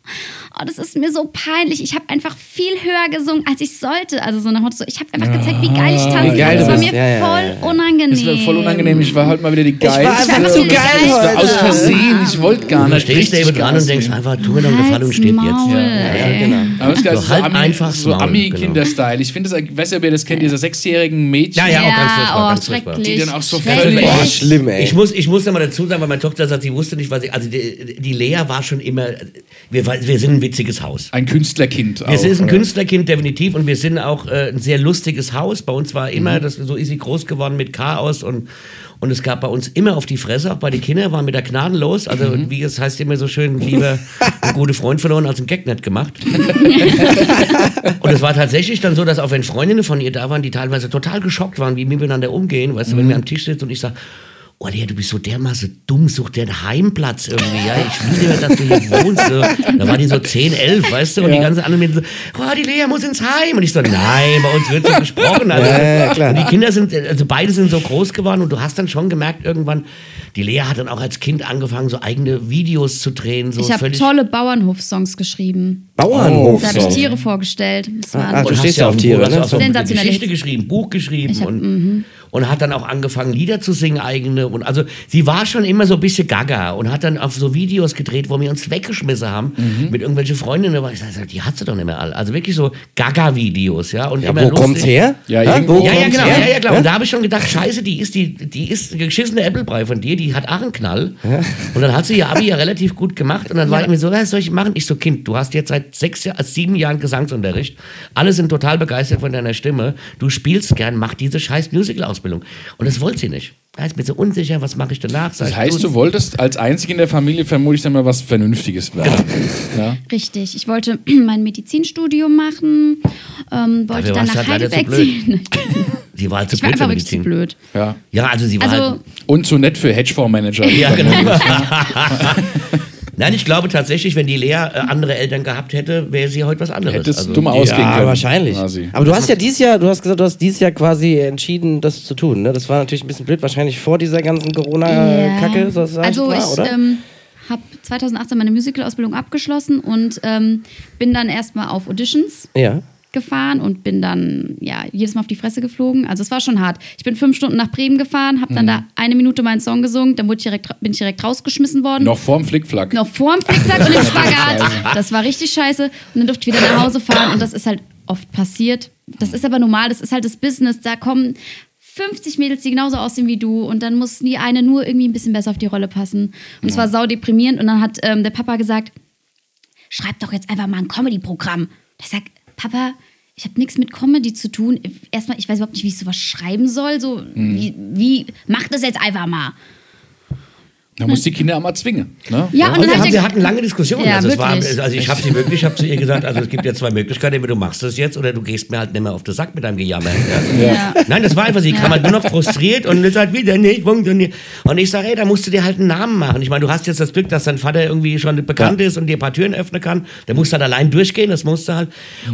oh, oh das ist mir so peinlich. Ich habe einfach viel höher gesungen, als ich sollte. Also so nach Motto, so, ich habe einfach gezeigt, wie geil ich tanze. Wie geil das du war mir Ja, ja, voll ja, ja. unangenehm. Das war voll unangenehm. Ich war halt mal wieder die war geilste. einfach zu geil Das war heute. aus Versehen. Ich wollte gar Du nicht. stehst richtig David dran und denkst einfach, tu mir doch Gefallen und Halt's jetzt. Ja, ey. genau. Aber das ist geil, So so, halt Ami, einfach so genau. Ami-Kinderstyle. Ich finde das, ich weiß ja, wer das kennt, diese sechsjährigen Mädchen. Ja, ja, auch ganz furchtbar, Ja, oh, ganz furchtbar. schrecklich. Die dann auch so völlig- Boah, schlimm, ey. Ich muss, ich muss da mal dazu sagen, weil meine Tochter sagt, sie wusste nicht, was ich. Also die, die Lea war schon immer. Wir, war- wir sind ein witziges Haus. Ein Künstlerkind. Wir sind ein oder? Künstlerkind definitiv und wir sind auch äh, ein sehr lustiges Haus. Bei uns war immer, Mhm. das, so ist sie groß geworden mit Chaos und, und es gab bei uns immer auf die Fresse, auch bei den Kindern waren wir da gnadenlos. Also Mhm. wie es heißt immer so schön, lieber ein gute Freund verloren als ein Gag nicht gemacht. und es war tatsächlich dann so, dass auch wenn Freundinnen von ihr da waren, die teilweise total geschockt waren, wie wir miteinander umgehen, weißt du, Mhm. wenn wir am Tisch sitzen und ich sage, Oh, Lea, du bist so dermaßen dumm, such dir einen Heimplatz irgendwie, ja. Ich will ja, dass du hier wohnst. So. Da war die so 10, 11, weißt du, und die ganzen anderen Mädchen so, oh, die Lea muss ins Heim. Und ich so, nein, bei uns wird so gesprochen. Also, Ja, ja, klar. Und die Kinder sind, also beide sind so groß geworden und du hast dann schon gemerkt, irgendwann, die Lea hat dann auch als Kind angefangen, so eigene Videos zu drehen. So Ich habe tolle Bauernhof-Songs geschrieben. Bauernhof. Da habe ich. Tiere vorgestellt. Das waren Ah, du Und stehst ja auf auch- Tiere, hast ne? auch so eine Sensationelle Geschichte Hits. geschrieben, Buch geschrieben hab- und, und hat dann auch angefangen, Lieder zu singen, eigene. Und also sie war schon immer so ein bisschen gaga und hat dann auf so Videos gedreht, wo wir uns weggeschmissen haben mit irgendwelchen Freundinnen. Aber ich sag, die hat sie doch nicht mehr alle. Also wirklich so Gaga-Videos, ja. Und Ja, immer wo lustig. kommt's her? Ja, irgendwo wo Ja, ja, genau, her? ja, ja, klar. Und da habe ich schon gedacht, scheiße, die ist, die, die ist eine geschissene Äppelbrei von dir, die hat auch einen Knall. Und dann hat sie ihr Abi ja relativ gut gemacht. Und dann war ich mir so, was soll ich machen? Ich so, Kind, du hast jetzt seit sechs, sieben Jahren Gesangsunterricht. Alle sind total begeistert von deiner Stimme. Du spielst gern, mach diese scheiß Musical-Ausbildung. Und das wollte sie nicht. Da ist mir so unsicher, was mache ich danach? Sag Das ich, heißt, du wolltest als einzig in der Familie vermutlich dann mal was Vernünftiges werden. Ja. Richtig. Ich wollte mein Medizinstudium machen, ähm, wollte Dafür dann nach halt Heidelberg blöd. ziehen. Sie war halt zu Ich war blöd für einfach wirklich zu Medizin. blöd. Ja. Ja, also sie war Also, halt Und zu nett für Hedgefondsmanager. Ja, genau. Nein, ich glaube tatsächlich, wenn die Lea äh, andere Eltern gehabt hätte, wäre sie heute was anderes. Hätte es Also, dumm ausgehen Ja, können. wahrscheinlich. Quasi. Aber du hast ja dieses Jahr, du hast gesagt, du hast dieses Jahr quasi entschieden, das zu tun. Ne? Das war natürlich ein bisschen blöd, wahrscheinlich vor dieser ganzen Corona-Kacke, so sag also ich ich oder? ähm, habe 2018 meine Musical-Ausbildung abgeschlossen und ähm, bin dann erstmal auf Auditions ja. Gefahren und bin dann ja jedes Mal auf die Fresse geflogen. Also es war schon hart. Ich bin fünf Stunden nach Bremen gefahren, habe Mhm. dann da eine Minute meinen Song gesungen, dann wurde ich direkt, bin ich direkt rausgeschmissen worden. Noch vorm Flickflack. noch vorm Flickflack und im Spagat. Das war richtig scheiße. Und dann durfte ich wieder nach Hause fahren und das ist halt oft passiert. Das ist aber normal, das ist halt das Business. Da kommen 50 Mädels, die genauso aussehen wie du und dann muss die eine nur irgendwie ein bisschen besser auf die Rolle passen. Und es war sau deprimierend und dann hat ähm, der Papa gesagt, schreib doch jetzt einfach mal ein Comedy-Programm. Ich sag, Papa, ich habe nichts mit Comedy zu tun. Erstmal, ich weiß überhaupt nicht, wie ich sowas schreiben soll. So, wie, wie, mach das jetzt einfach mal. Da muss die Kinder auch mal zwingen. Ne? Ja, und Und dann wir, haben, wir hatten lange Diskussionen. Ja, also, es war, also ich habe sie wirklich, ich habe zu ihr gesagt, also es gibt ja zwei Möglichkeiten, entweder du machst das jetzt oder du gehst mir halt nicht mehr auf den Sack mit deinem Gejammer. Ja. Ja. Nein, das war einfach, sie kam halt nur noch frustriert und ist halt wieder nicht funktioniert. Und ich sage, ey, da musst du dir halt einen Namen machen. Ich meine, du hast jetzt das Glück, dass dein Vater irgendwie schon bekannt ist und dir ein paar Türen öffnen kann. Der muss halt allein durchgehen, das musst du halt.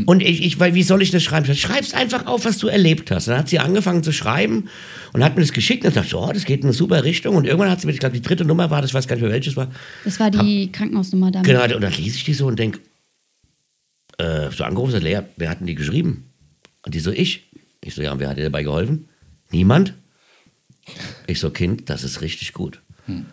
Und ich, ich weil, wie soll ich das schreiben? Schreib's einfach auf, was du erlebt hast. Dann hat sie angefangen zu schreiben und hat mir das geschickt und sagt, oh, das geht in eine super Richtung. Und irgendwann hat sie mir, ich glaube, die dritte Nummer war, das ich weiß gar nicht mehr welches war. Das war die Krankenhausnummer damals. Genau, und dann lese ich die so und denke, äh, so angerufen, sagt, Lea, wer hat denn die geschrieben? Und die so, ich. Ich so, ja, und wer hat dir dabei geholfen? Niemand. Ich so, Kind, das ist richtig gut.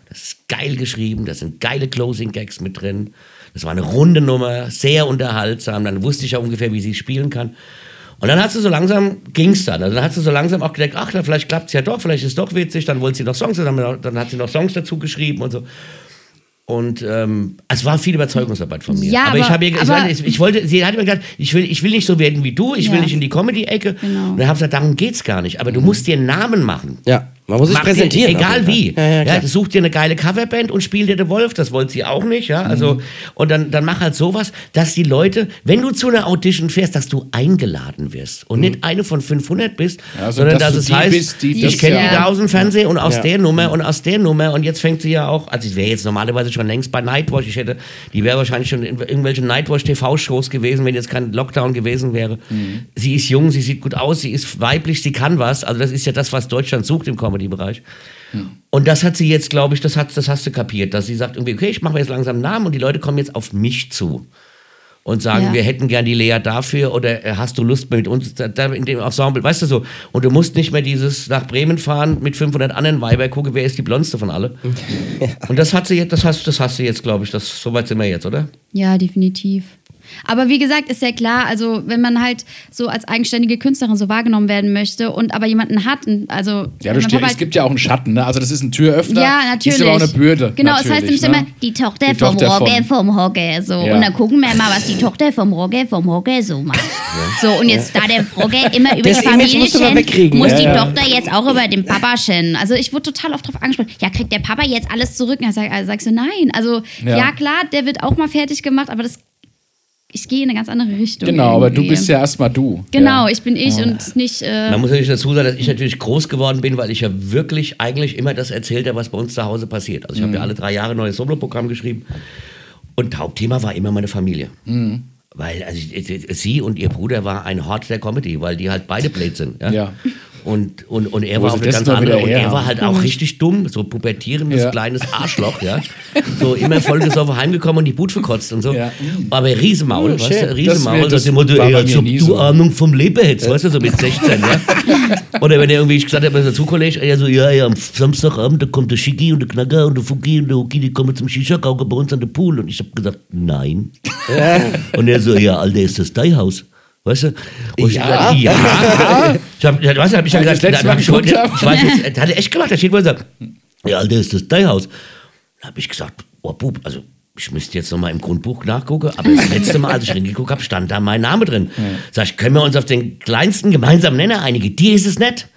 Das ist geil geschrieben, da sind geile Closing-Gags mit drin. Das war eine runde Nummer, sehr unterhaltsam. Dann wusste ich ja ungefähr, wie sie spielen kann. Und dann hat sie so langsam, ging's dann. Also dann hat sie so langsam auch gedacht, ach, vielleicht klappt's ja doch, vielleicht ist es doch witzig. Dann wollte sie noch Songs, dann, dann hat sie noch Songs dazu geschrieben und so. Und ähm, es war viel Überzeugungsarbeit von mir. Ja, aber, ich aber- habe ihr, ich, meine, ich, ich wollte, sie hat mir gesagt, ich will, ich will nicht so werden wie du, ich will Ja. nicht in die Comedy-Ecke. Genau. Und dann habe ich gesagt, darum geht's gar nicht. Aber du musst dir einen Namen machen. Ja, man muss sich Mach dir- präsentieren. auf Egal wie. Ja, ja, ja, such dir eine geile Coverband und spiel dir The Wolf. Das wollte sie auch nicht. Ja, also, und dann, dann mach halt sowas, dass die Leute, wenn du zu einer Audition fährst, dass du eingeladen wirst und nicht eine von 500 bist, Ja, also, sondern dass dass, es heißt, bist, die ich kenne die da aus dem Fernsehen und aus Ja. der Nummer und aus der Nummer. Und jetzt fängt sie ja auch, also ich wäre jetzt normalerweise schon längst bei Nightwatch. Ich hätte, die wäre wahrscheinlich schon in irgendwelchen Nightwatch-TV-Shows gewesen, wenn jetzt kein Lockdown gewesen wäre. Sie ist jung, sie sieht gut aus, sie ist weiblich, sie kann was. Also das ist ja das, was Deutschland sucht im Comedy-Bereich. Und das hat sie jetzt, glaube ich, das, hat, das hast du kapiert, dass sie sagt, irgendwie, okay, ich mache mir jetzt langsam einen Namen und die Leute kommen jetzt auf mich zu und sagen, Ja. wir hätten gern die Lea dafür oder äh, hast du Lust mit uns da, in dem Ensemble, weißt du so. Und du musst nicht mehr dieses nach Bremen fahren mit 500 anderen Weiber gucken, wer ist die blondste von alle. Und das hat sie jetzt, das hast, das hast du jetzt, glaube ich, das, so weit sind wir jetzt, oder? Ja, definitiv. Aber wie gesagt, ist ja klar, also wenn man halt so als eigenständige Künstlerin so wahrgenommen werden möchte und aber jemanden hat, also Ja, du stehst, Papa- es gibt ja auch einen Schatten, ne? Also das ist ein Türöffner. ja, natürlich. Ist aber auch eine Bürde. Genau, es heißt nämlich ne? immer, die Tochter Die vom von- vom Roger. So. Ja. Und dann gucken wir mal, was die Tochter vom Roger vom Roger so macht. So, und jetzt da der Roger immer über Das die Familie wegkriegen, muss ja, die ja. Tochter jetzt auch über den Papa schänden. Also ich wurde total oft drauf angesprochen, ja, kriegt der Papa jetzt alles zurück? Und dann sag, also sagst du, nein. Also Ja. ja. klar, der wird auch mal fertig gemacht, aber das, ich gehe in eine ganz andere Richtung. Genau, aber du irgendwie. bist ja erstmal du. Genau, Ja. ich bin ich und nicht. Äh, Man muss natürlich dazu sagen, dass ich natürlich groß geworden bin, weil ich ja wirklich eigentlich immer das erzählt habe, was bei uns zu Hause passiert. Also ich habe ja alle drei Jahre ein neues Soloprogramm geschrieben und Hauptthema war immer meine Familie. Weil also sie und ihr Bruder war ein Hort der Comedy, weil die halt beide blöd sind. Ja. Ja. Und, und, und er Wo war auch eine ganz andere. Und er war halt auch richtig dumm, so pubertierendes Ja. kleines Arschloch, ja. So immer vollgesoffen heimgekommen und die But verkotzt und so. Ja. Aber Riesenmaul, weißt schön. du, Riesenmaul, Das das Motto, das war ey, als ob du. Ahnung vom Leben hättest, weißt du, so mit 16, ja. Oder wenn er irgendwie gesagt hat, bei der Zukollege, er so, ja, ja, am Samstagabend, da kommt der Schicki und der Knacker und der Fuki und der Huki, die kommen zum Shisha-Kauke bei uns an den Pool. Und ich hab gesagt, nein. Und er so, ja, Alter, ist das dein Haus? Weißt du? Und ich Ja. hab gesagt, ja. Ich hab, weißt du, hab ich ja ich gesagt, das hab ich heute, ich weiß jetzt, er echt gemacht, da steht wohl so, ja, Alter, ist das dein Haus? Dann hab ich gesagt, oh, Bub, also, ich müsste jetzt nochmal im Grundbuch nachgucken, aber das letzte Mal, als ich reingeguckt habe, stand da mein Name drin. Sag ich, können wir uns auf den kleinsten gemeinsamen Nenner einigen? Dir ist es nicht.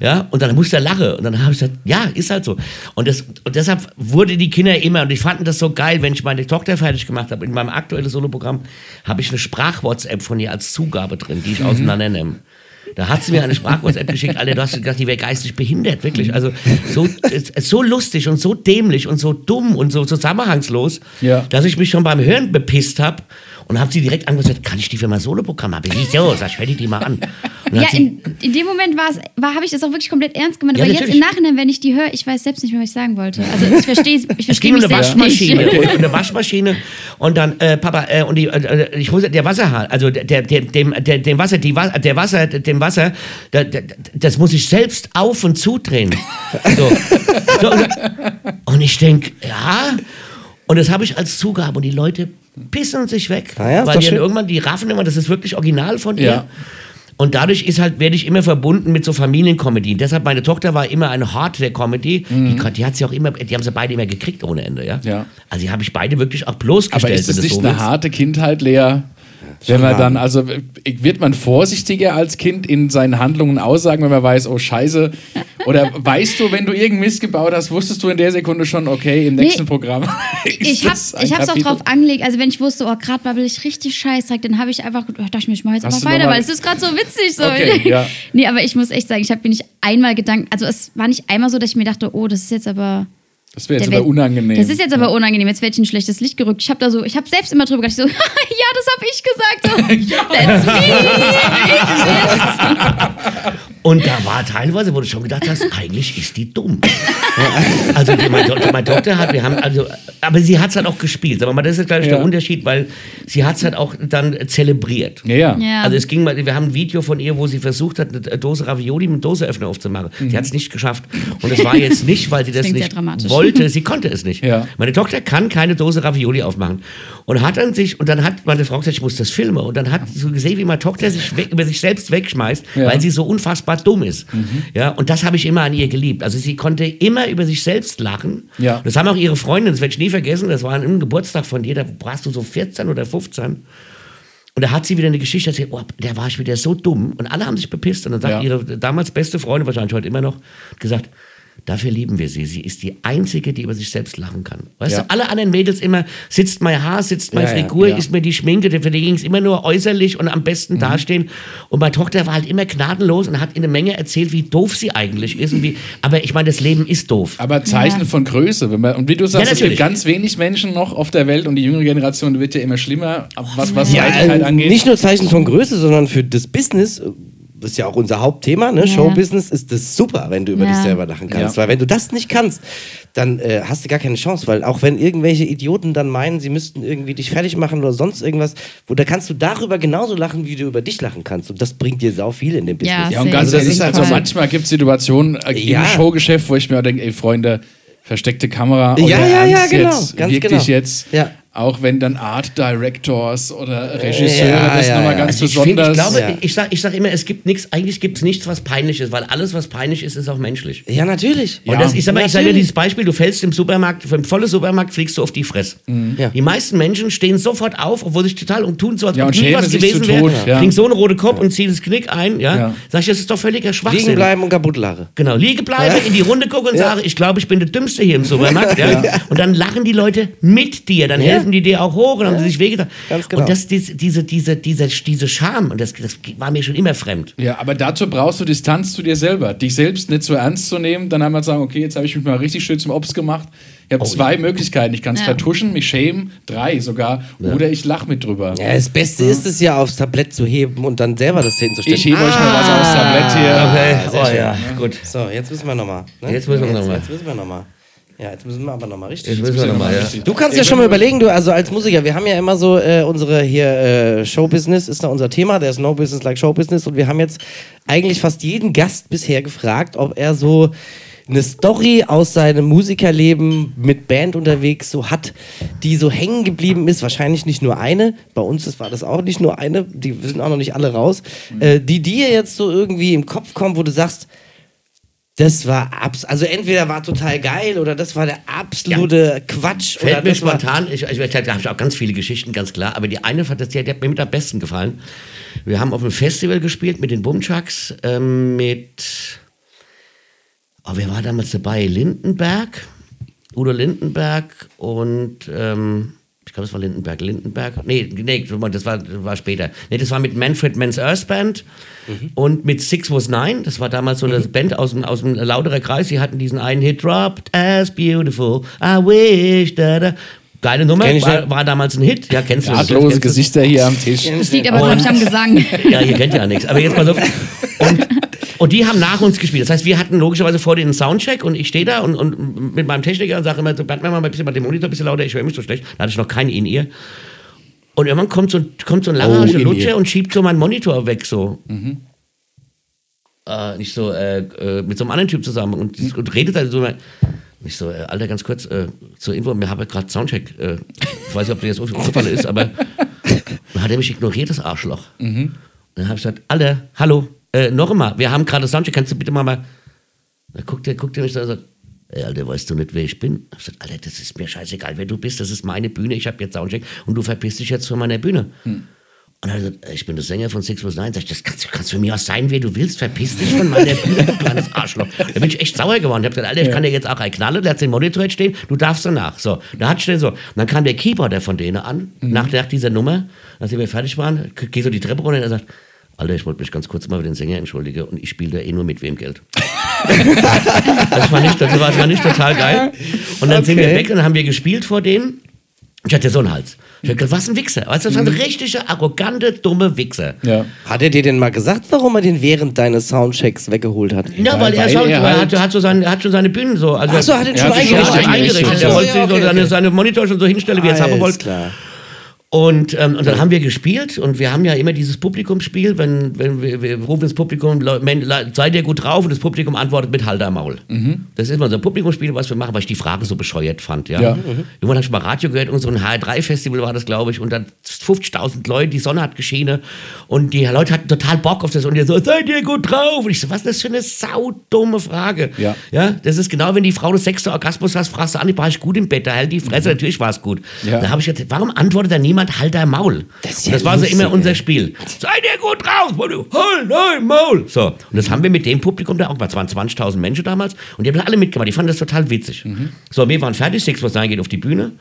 Ja, und dann musste er lachen. Und dann habe ich gesagt, ja, ist halt so. Und, das, und deshalb wurde die Kinder immer, und ich fand das so geil, wenn ich meine Tochter fertig gemacht habe, in meinem aktuellen Soloprogramm, habe ich eine Sprach-WhatsApp von ihr als Zugabe drin, die ich auseinander nehme. Da hat sie mir eine Sprach-WhatsApp geschickt, Alter, du hast gedacht, die wäre geistig behindert, wirklich. Also so, so lustig und so dämlich und so dumm und so zusammenhangslos, Ja. dass ich mich schon beim Hören bepisst habe und habe sie direkt angesagt, kann ich die für mein Soloprogramm haben? Wieso? Sag ich, die mal an. Ja, in, in dem Moment war's- war, habe ich das auch wirklich komplett ernst gemeint. Ja, aber jetzt natürlich. im Nachhinein, wenn ich die höre, ich weiß selbst nicht mehr, was ich sagen wollte. Also ich verstehe ich versteh ging um mich eine Waschmaschine und, und eine Waschmaschine und dann äh, Papa äh, und die, äh, ich wusste der Wasserhahn also der, der dem der, dem Wasser die der Wasser dem Wasser da, da, das muss ich selbst auf und zudrehen so. so und ich denke ja und das habe ich als Zugabe und die Leute pissen sich weg Ah ja, weil die irgendwann die raffen immer das ist wirklich original von ihr Ja. Und dadurch ist halt, werde ich immer verbunden mit so Familienkomödien. Deshalb, meine Tochter war immer eine Hardware-Comedy. Die, kon- die hat sie auch immer, die haben sie beide immer gekriegt ohne Ende, ja. Mhm. Ja. Also die habe ich beide wirklich auch bloßgestellt. Aber ist du nicht so eine willst. harte Kindheit, Lea? Wenn man dann, also wird man vorsichtiger als Kind in seinen Handlungen aussagen, wenn man weiß, oh Scheiße. Oder weißt du, wenn du irgendeinen Mist gebaut hast, wusstest du in der Sekunde schon, okay, im nächsten Nee. Programm. ist Ich habe ich hab's auch drauf angelegt, also wenn ich wusste, oh, gerade babbel ich richtig Scheißdreck, dann habe ich einfach, oh, dachte ich mir, ich mach jetzt einfach weiter, weil es ist gerade so witzig. So. Okay, ja. Nee, aber ich muss echt sagen, ich habe mir nicht einmal gedankt, also es war nicht einmal so, dass ich mir dachte, oh, das ist jetzt aber... Das wäre jetzt der aber wär- unangenehm. Das ist jetzt aber unangenehm, jetzt werde ich in ein schlechtes Licht gerückt. Ich habe da so, ich habe selbst immer drüber gedacht, ich so, ja, das habe ich gesagt. So, That's me. Und da war teilweise, wo du schon gedacht hast, eigentlich ist die dumm. also die, meine, Tochter, meine Tochter hat, wir haben also, aber sie hat es halt auch gespielt. Aber das ist, glaube ich, Ja. der Unterschied, weil sie hat es halt auch dann zelebriert. Ja, ja. Ja. Also es ging mal, wir haben ein Video von ihr, wo sie versucht hat, eine Dose Ravioli mit Doseöffner aufzumachen. Sie hat es nicht geschafft. Und es war jetzt nicht, weil sie das sehr nicht wollte, sie konnte es nicht. Ja. Meine Tochter kann keine Dose Ravioli aufmachen. Und hat dann sich, und dann hat meine Frau gesagt, ich muss das filmen. Und dann hat so gesehen, wie meine Tochter sich weg, über sich selbst wegschmeißt, Ja. weil sie so unfassbar dumm ist. Ja, und das habe ich immer an ihr geliebt. Also sie konnte immer über sich selbst lachen. Ja. Das haben auch ihre Freundinnen, das werde ich nie vergessen, das war an einem Geburtstag von dir, da warst du so 14 oder 15. Und da hat sie wieder eine Geschichte erzählt, oh, der war ich wieder so dumm. Und alle haben sich bepisst. Und dann sagt Ja. ihre damals beste Freundin, wahrscheinlich heute immer noch, gesagt, dafür lieben wir sie. Sie ist die Einzige, die über sich selbst lachen kann. Weißt Ja. du, alle anderen Mädels immer, sitzt mein Haar, sitzt meine Ja, Figur, ja. ist mir die Schminke, für die ging es immer nur äußerlich und am Mhm. besten dastehen. Und meine Tochter war halt immer gnadenlos und hat in eine Menge erzählt, wie doof sie eigentlich ist. Und wie, aber ich meine, das Leben ist doof. Aber Zeichen Ja. von Größe. Wenn man, und wie du sagst, es gibt ganz wenig Menschen noch auf der Welt und die jüngere Generation wird ja immer schlimmer, was, was Ja, Leichtigkeit äh, angeht. nicht nur Zeichen von Größe, sondern für das Business, ist ja auch unser Hauptthema, ne? Showbusiness, ist das super, wenn du über Ja. dich selber lachen kannst. Ja. Weil wenn du das nicht kannst, dann äh, hast du gar keine Chance. Weil auch wenn irgendwelche Idioten dann meinen, sie müssten irgendwie dich fertig machen oder sonst irgendwas, wo da kannst du darüber genauso lachen, wie du über dich lachen kannst. Und das bringt dir sau viel in dem Business. Ja, Ja, und ganz Also das ist halt also so- manchmal gibt es Situationen äh, Ja. im Showgeschäft, wo ich mir auch denke, ey Freunde, versteckte Kamera, Ja, ja, ja, genau, jetzt, ganz wirklich genau. jetzt, Ja. Auch wenn dann Art Directors oder Regisseure Ja, das ja, nochmal ja. ganz Also ich, find, besonders... ich glaube, Ja. ich sag, ich sag immer, es gibt nichts, eigentlich gibt es nichts, was peinlich ist, weil alles, was peinlich ist, ist auch menschlich. Ja, natürlich. Und Ja, das, ich sag mal, ich sage dir dieses Beispiel, du fällst im Supermarkt, im vollen Supermarkt fliegst du auf die Fresse. Ja. Die meisten Menschen stehen sofort auf, obwohl sich total und tun so, als Ja, ob nie was gewesen wäre. Ja. Kriegen so einen roten Kopf und ziehen das Knick ein. Ja? Ja. Sag ich, das ist doch völliger Schwachsinn. Liegen bleiben und kaputt lachen. Genau, liegen bleiben, in die Runde gucken und sagen, ich glaube, ich bin der Dümmste hier im Supermarkt. Ja? Und dann lachen die Leute mit dir, dann Ja. Helfen die dir auch hoch und haben sie sich wehgetan. Ganz genau. Und das, diese, diese, diese, diese, diese Scham, und das, das war mir schon immer fremd. Ja, aber dazu brauchst du Distanz zu dir selber. Dich selbst nicht so ernst zu nehmen, dann einmal sagen, okay, jetzt habe ich mich mal richtig schön zum Obst gemacht. Ich Oh, habe zwei Möglichkeiten. Ich kann es Ja. vertuschen, mich schämen, drei sogar, oder ich lache mit drüber. Ja, das Beste ist es ja, aufs Tablett zu heben und dann selber das hinzustellen. Ich hebe euch mal was aufs Tablett hier. Okay, oh schön. ja, gut. So, jetzt müssen wir nochmal. Ne? Jetzt müssen wir noch mal. Jetzt müssen wir nochmal. Ja, jetzt müssen wir aber nochmal richtig. Jetzt müssen wir nochmal, ja. Du kannst ja schon mal überlegen, du, also als Musiker, wir haben ja immer so äh, unsere hier äh, Showbusiness ist da unser Thema, der ist No Business like Showbusiness und wir haben jetzt eigentlich fast jeden Gast bisher gefragt, ob er so eine Story aus seinem Musikerleben mit Band unterwegs so hat, die so hängen geblieben ist. Wahrscheinlich nicht nur eine. Bei uns ist, war das auch nicht nur eine. Die sind auch noch nicht alle raus. Äh, die dir jetzt so irgendwie im Kopf kommen, wo du sagst, das war abs also entweder war total geil oder das war der absolute Quatsch oder Fällt mir spontan, ich, ich, ich habe auch ganz viele Geschichten, ganz klar, aber die eine, Fantasie, die hat mir mit am besten gefallen. Wir haben auf einem Festival gespielt mit den Bumchucks, ähm, mit, oh, wer war damals dabei? Lindenberg, Udo Lindenberg und, ähm, ich glaube, das war Lindenberg, Lindenberg, nee, nee, das war, das war später. Nee, das war mit Manfred Mann's Earth Band und mit Six Was Nine, das war damals so eine Band aus dem, aus dem Lauterer Kreis, die hatten diesen einen Hit, Dropped as beautiful, I wish that I... Geile Nummer, war, war damals ein Hit, ja, kennst du das? Artlose? Gesichter hier am Tisch. Das liegt aber, glaube ich, am Gesang. Ja, ihr kennt ja nichts. Aber jetzt mal so. Und, und die haben nach uns gespielt. Das heißt, wir hatten logischerweise vor einen Soundcheck und ich stehe da und, und mit meinem Techniker und sage immer, so, bleib mir mal ein bisschen bei dem Monitor ein bisschen lauter, ich höre mich so schlecht. Da hatte ich noch keinen in ihr. Und irgendwann kommt so, kommt so ein langer Oh. Lutscher und schiebt so meinen Monitor weg, so. Äh, nicht so, äh, äh, mit so einem anderen Typ zusammen und, und redet dann so. Ich so, äh, Alter, ganz kurz, äh, zur Info, wir haben gerade Soundcheck. Äh, ich weiß nicht, ob das jetzt Zufall ist, aber dann hat er mich ignoriert, das Arschloch. Und dann habe ich gesagt, Alter, hallo, äh, noch einmal, wir haben gerade Soundcheck, kannst du bitte mal mal... Da guckt er, guckt er mich da und sagt, ey, Alter, weißt du nicht, wer ich bin? Ich gesagt, Alter, das ist mir scheißegal, wer du bist, das ist meine Bühne, ich habe jetzt Soundcheck und du verpisst dich jetzt von meiner Bühne. Und er gesagt, ich bin der Sänger von Six Was Nine. Sag ich, das kannst, du kannst für mich auch sein, wer du willst. Verpiss dich von meiner Bühne, du kleines Arschloch. Da bin ich echt sauer geworden. Ich hab gesagt, Alter, ich kann dir jetzt auch einen knallen. Der hat den Monitor jetzt stehen, du darfst danach. So, da hat schnell so. Und dann kam der Keyboarder von denen an, nach, nach dieser Nummer, nachdem wir fertig waren, geh so die Treppe runter und er sagt, Alter, ich wollte mich ganz kurz mal für den Sänger entschuldigen und ich spiele da eh nur mit wem Geld. das, war nicht, das, war, das war nicht total geil. Und dann sind wir Okay. weg und dann haben wir gespielt vor denen. Ich hatte so einen Hals. Ich hab gedacht, was ein Wichser. Weißt du, das war ein richtiger, arrogante, dumme Wichser. Ja. Hat er dir denn mal gesagt, warum er den während deines Soundchecks weggeholt hat? Ja, weil, er, weil schon, er er, halt- hat, hat, so seine, hat schon seine Bühnen so. Also, Ach so, hat er Er schon ja, eingerichtet. Der wollte so okay, seine, okay. seine Monitor schon so hinstellen, wie er es haben Alles wollte. klar. Und, ähm, und dann haben wir gespielt und wir haben ja immer dieses Publikumsspiel, wenn, wenn wir, wir rufen das Publikum, "Leu- Men- Le- seid ihr gut drauf und das Publikum antwortet mit Halter Maul. Das ist mal so ein Publikumsspiel, was wir machen, weil ich die Frage so bescheuert fand. Ja? Ja. Irgendwann habe ich mal Radio gehört, und so ein HR3-Festival war das, glaube ich, und dann 50.000 Leute, die Sonne hat geschienen und die Leute hatten total Bock auf das und die so, seid ihr gut drauf? Und ich so, was ist das für eine saudumme Frage? Ja. Ja, das ist genau, wenn die Frau das sechste Orgasmus hast, fragst du an, war ich gut im Bett, da hält die Fresse, natürlich war es gut. Ja. Da habe ich gedacht, warum antwortet da niemand, halt dein Maul? Das ja das war so lustig, immer unser ey. Spiel. Seid ihr gut drauf? Halt dein Maul! So, und das haben wir mit dem Publikum da auch, es waren 20.000 Menschen damals, und die haben alle mitgemacht, die fanden das total witzig. So, wir waren fertig, Six was Nine geht auf die Bühne.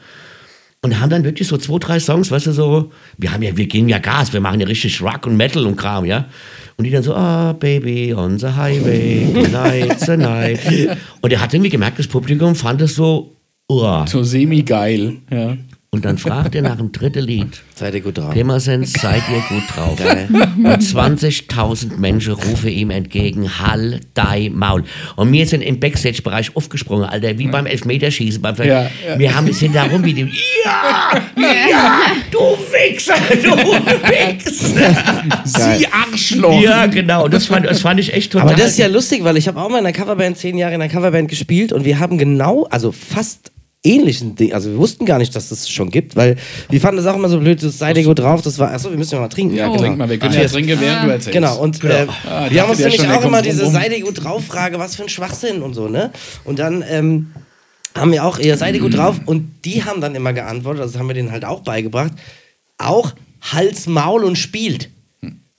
Und haben dann wirklich so zwei, drei Songs, weißt du, so, wir haben ja, wir gehen ja Gas, wir machen ja richtig Rock und Metal und Kram, ja. Und die dann so, ah, Baby, on the highway, tonight's the night. Und er hat irgendwie gemerkt, das Publikum fand es so, uah. So semi-geil. Ja. Und dann fragt er nach dem dritten Lied. Seid ihr gut drauf? Pirmasens, seid ihr gut drauf. Geil. Und 20.000 Menschen rufen ihm entgegen, Hall, dei Maul. Und wir sind im Backstage-Bereich aufgesprungen, Alter, wie beim Elfmeterschießen. Beim Ja, ja. Wir haben es darum wie die, ja, ja, du Wichser, du Wichser. Sie Arschloch! Ja, genau, das fand, das fand ich echt total. Aber das ist ja lustig, weil ich habe auch mal in einer Coverband zehn Jahre in einer Coverband gespielt und wir haben genau, also fast ähnlichen Ding, also wir wussten gar nicht, dass es das schon gibt, weil wir fanden das auch immer so blöd, das seid ihr gut drauf, das war, achso, wir müssen ja mal trinken. Ja, genau. Trink mal, wir können ja Cheers. trinken, während du erzählst. Genau, und äh, Ah, wir haben uns nämlich auch immer diese rum. Seid ihr gut drauf Frage, was für ein Schwachsinn und so, ne? Und dann ähm, haben wir auch, ihr seid ihr gut drauf und die haben dann immer geantwortet, also das haben wir denen halt auch beigebracht, auch Hals, Maul und spielt.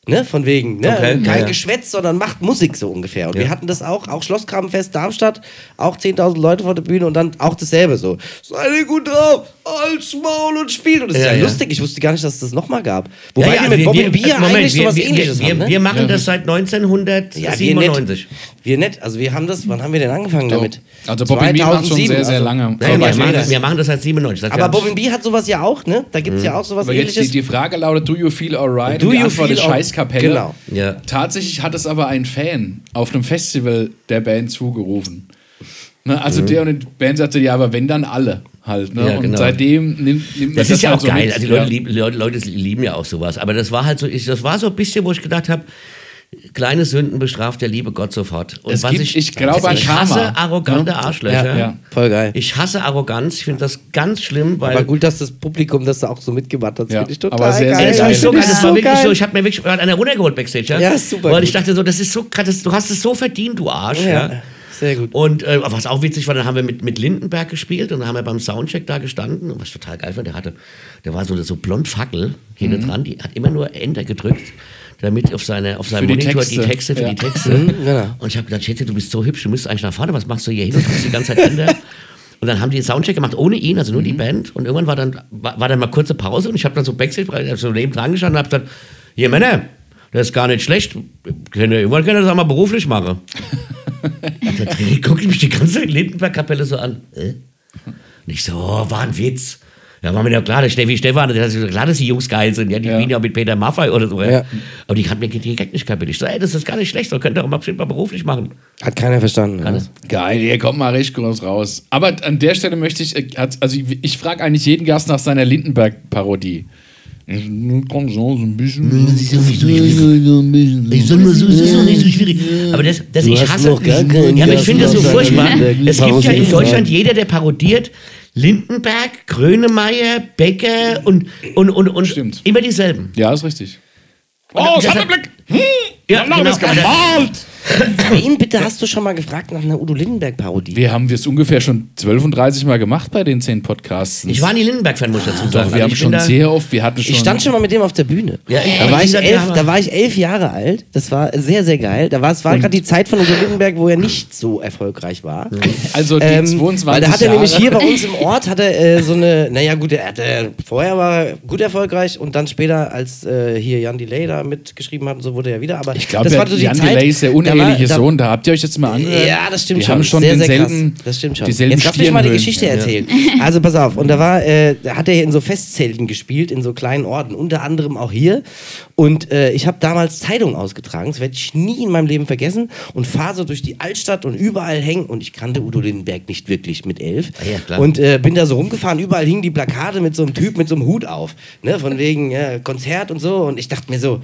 Ne, von wegen, ne? Okay, kein ja. Geschwätz, sondern macht Musik so ungefähr. Und Ja. wir hatten das auch, auch Schlossgrabenfest Darmstadt, auch 10.000 Leute vor der Bühne und dann auch dasselbe so. Seid ihr gut drauf, Hals, Maul und spielt. Und das ist Ja, ja, lustig, ich wusste gar nicht, dass es das nochmal gab. Wobei ja, ja, wir mit wir- Bob wir- und Bier Moment, eigentlich wir, sowas wir, ähnliches wir, haben, ne? wir machen das seit Ja, wir nicht. 1997. Wir nicht. Also wir haben das, wann haben wir denn angefangen Doch. damit? Also Bob and Bier macht schon 2007, sehr, sehr also- lange. Ja, wir, machen das, wir machen das seit 97. Das heißt, wir Aber haben- Bob B hat sowas ja auch, ne? Da gibt es ja auch sowas Aber jetzt die, ähnliches. die Frage lautet, do you feel alright? Do Und die you Antwort feel ist Scheißkapelle. Genau. Ja. Tatsächlich hat es aber ein Fan auf einem Festival der Band zugerufen. Ne, also der und die Band sagte, ja, aber wenn dann alle halt. Ne? Ja, Und genau. seitdem nimmt, nimmt man Das ist ja halt auch so geil. mit. Also die Leute, Ja. lieben, Leute, Leute lieben ja auch sowas. Aber das war halt so, ich, das war so ein bisschen, wo ich gedacht habe, kleine Sünden bestraft der liebe Gott sofort. Und Es was gibt- ich, ich glaube an ich hasse Karma. arrogante Ja. Arschlöcher. ja, Ja. voll geil. Ich hasse Arroganz. Ich finde das ganz schlimm, weil Aber gut, dass das Publikum das da auch so mitgemacht hat. Das Ja, finde ich total aber sehr, geil. sehr das war geil. so geil. Das war wirklich geil. so. Ich habe mir wirklich einer runtergeholt backstage. Ja, Ja, ist super Weil gut. ich dachte so, das ist so krass. das- Du hast es so verdient, du Arsch. Ja. Sehr gut. Und äh, was auch witzig war, dann haben wir mit, mit Lindenberg gespielt und dann haben wir beim Soundcheck da gestanden. Und was total geil fand, der hatte, der war so, so blond Fackel hinten Mhm. dran, die hat immer nur Enter gedrückt, damit auf, seine, auf seinem Für die Monitor Texte. die Texte für Ja. die Texte. genau. Und ich habe gedacht, Schätze, du bist so hübsch, du müsstest eigentlich nach vorne, was machst du hier hin und drückst die ganze Zeit Enter? Und dann haben die den Soundcheck gemacht, ohne ihn, also nur die Band. Und irgendwann war dann, war, war dann mal kurze Pause und ich habe dann so Backstage so neben dran gestanden und habe gesagt, hier Männer, das ist gar nicht schlecht. Irgendwann könnt ihr das auch mal beruflich machen. Da gucke ich mich die ganze Lindenberg-Kapelle so an. Äh? Und ich so, oh, war ein Witz. Ja, war mir ja klar, der Steffi Stefan, das ist klar, dass die Jungs geil sind. Ja, die Ja. spielen ja auch mit Peter Maffay oder so. Ja. Ja. Aber die hat mir die Gag nicht kapiert. Ich so, ey, das ist gar nicht schlecht, so könnt ihr auch mal bestimmt mal beruflich machen. Hat keiner verstanden. ne? Alles. Geil, hier kommt mal richtig groß raus. Aber an der Stelle möchte ich, äh, also ich, ich frage eigentlich jeden Gast nach seiner Lindenberg-Parodie. Ich kann so ein bisschen. Das ist ja nicht so schwierig. Ich sag mal so, es ist doch nicht so schwierig. Aber das, das ich hasse. noch gar keinen Ja, aber ich finde das so furchtbar. Es gibt ja in Deutschland jeder, der parodiert. Lindenberg, Grönemeyer, Becker und, und, und, und Stimmt. immer dieselben. Ja, ist richtig. Und Oh, das- Schattenblick! Hm, Ja, genau, ist gemalt! Wen bitte hast du schon mal gefragt nach einer Udo Lindenberg-Parodie? Wir haben es ungefähr schon 12 und 30 Mal gemacht bei den 10 Podcasts. Ich war nie Lindenberg-Fan, muss ich dazu sagen. Doch, Also wir haben ich bin schon da- sehr oft, wir hatten schon. Ich stand schon mal mit dem auf der Bühne. Ja, da, war ich elf, da war ich elf Jahre alt. Das war sehr, sehr geil. Da war, es war gerade die Zeit von Udo Lindenberg, wo er nicht so erfolgreich war. Also die Ähm, 22 weil da hat er Jahre. nämlich hier bei uns im Ort hat er äh, so eine, naja gut, er hatte, vorher war er gut erfolgreich und dann später, als äh, hier Jan Delay da mitgeschrieben hat und so, wurde er wieder. Aber Ich glaub, das ja, war so die Jan Zeit, Delay ist sehr da war uneheliche da- Sohn, da habt ihr euch jetzt mal angehört. Ja, das stimmt Wir schon. haben schon sehr, sehr denselben, krass. Das stimmt schon. dieselben Jetzt lass mich mal die. Geschichte erzählen. Also pass auf. Und da war, äh, da hat er in so Festzelten gespielt, in so kleinen Orten, unter anderem auch hier. Und äh, ich habe damals Zeitung ausgetragen. Das werde ich nie in meinem Leben vergessen. Und fahre so durch die Altstadt und überall hängen. Und ich kannte Udo Lindenberg nicht wirklich mit elf. Ah ja, klar. Und äh, bin da so rumgefahren. Überall hingen die Plakate mit so einem Typ mit so einem Hut auf. Ne? Von wegen äh, Konzert und so. Und ich dachte mir so,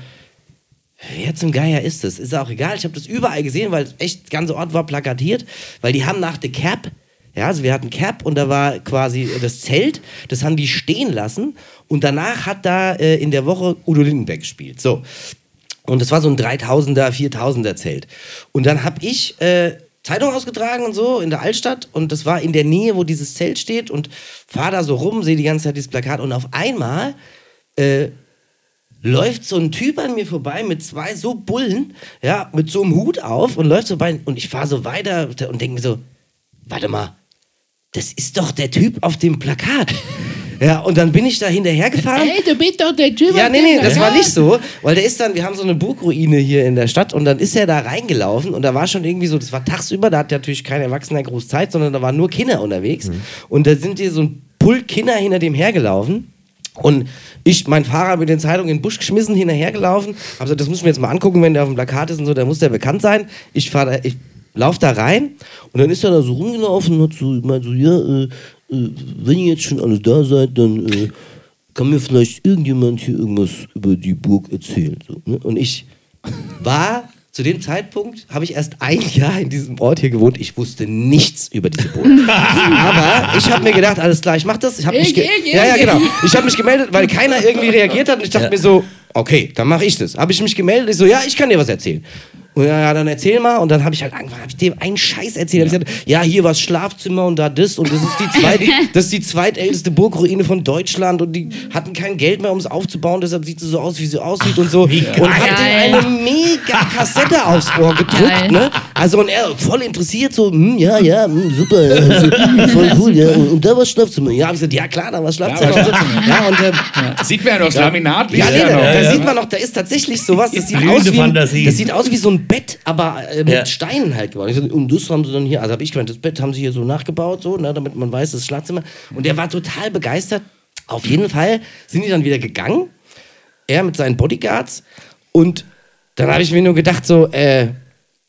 Wer zum Geier ist das? Ist auch egal. Ich habe das überall gesehen, weil echt der ganze Ort war plakatiert, weil die haben nach The Cap, ja, also wir hatten Cap und da war quasi das Zelt, das haben die stehen lassen und danach hat da äh, in der Woche Udo Lindenberg gespielt. So. Und das war so ein 3000er, 4000er Zelt. Und dann habe ich äh, Zeitung ausgetragen und so in der Altstadt und das war in der Nähe, wo dieses Zelt steht und fahre da so rum, sehe die ganze Zeit dieses Plakat und auf einmal äh, läuft so ein Typ an mir vorbei mit zwei so Bullen, ja, mit so einem Hut auf und läuft so bei und ich fahre so weiter und denke mir so, warte mal, das ist doch der Typ auf dem Plakat. Ja, und dann bin ich da hinterhergefahren. Hey, du bist doch der Typ. Ja, nee, nee, das war nicht so, weil der ist dann, wir haben so eine Burgruine hier in der Stadt und dann ist er da reingelaufen und da war schon irgendwie so, das war tagsüber, da hat natürlich kein Erwachsener groß Zeit, sondern da waren nur Kinder unterwegs und da sind hier so ein Pult Kinder hinter dem hergelaufen und ich mein Fahrrad mit den Zeitungen in den Busch geschmissen, hinterhergelaufen, hab gesagt, das muss ich mir jetzt mal angucken, wenn der auf dem Plakat ist und so, dann muss der bekannt sein. Ich fahr da, ich lauf da rein und dann ist er da so rumgelaufen und hat so gemeint so, ja, äh, äh, wenn ihr jetzt schon alle da seid, dann äh, kann mir vielleicht irgendjemand hier irgendwas über die Burg erzählen. So, ne? Und ich war zu dem Zeitpunkt, habe ich erst ein Jahr in diesem Ort hier gewohnt. Ich wusste nichts über diese Burg. Aber ich habe mir gedacht, alles klar, ich mach das. Ich habe mich, ge ja, ja, genau. Ich habe mich gemeldet, weil keiner irgendwie reagiert hat. Und ich dachte mir so, okay, dann mache ich das. Habe ich mich gemeldet. Ich so, ja, ich kann dir was erzählen. Und ja, ja, dann erzähl mal. Und dann habe ich halt angefangen, habe ich dem einen Scheiß erzählt. Hab ich gesagt, ja, hier war das Schlafzimmer und da das. Und das ist die, zweit, das ist die zweitälteste Burgruine von Deutschland. Und die hatten kein Geld mehr, um es aufzubauen. Deshalb sieht sie so aus, wie sie aussieht und so. Und hat ihm eine mega Kassette aufs Ohr gedrückt. Ne? Also und er voll interessiert, so, hm, ja, ja, hm, super, ja, voll cool, ja. Und, und da war das Schlafzimmer. Ja, hab ich gesagt, ja klar, da war das Schlafzimmer. Ja, Ja, war ja und ähm, Sieht man ja noch, das Laminat. ja, nee, ja da, da sieht man noch, da ist tatsächlich sowas, das sieht, aus wie, das sieht aus wie so ein Bett, aber äh, mit Ja. Steinen halt geworden. Ich so, Und das haben sie dann hier, also habe ich gemeint, das Bett haben sie hier so nachgebaut, so, ne, damit man weiß, das Schlafzimmer. Und der war total begeistert. Auf jeden Fall sind die dann wieder gegangen, er mit seinen Bodyguards. Und dann habe ich mir nur gedacht, so, äh,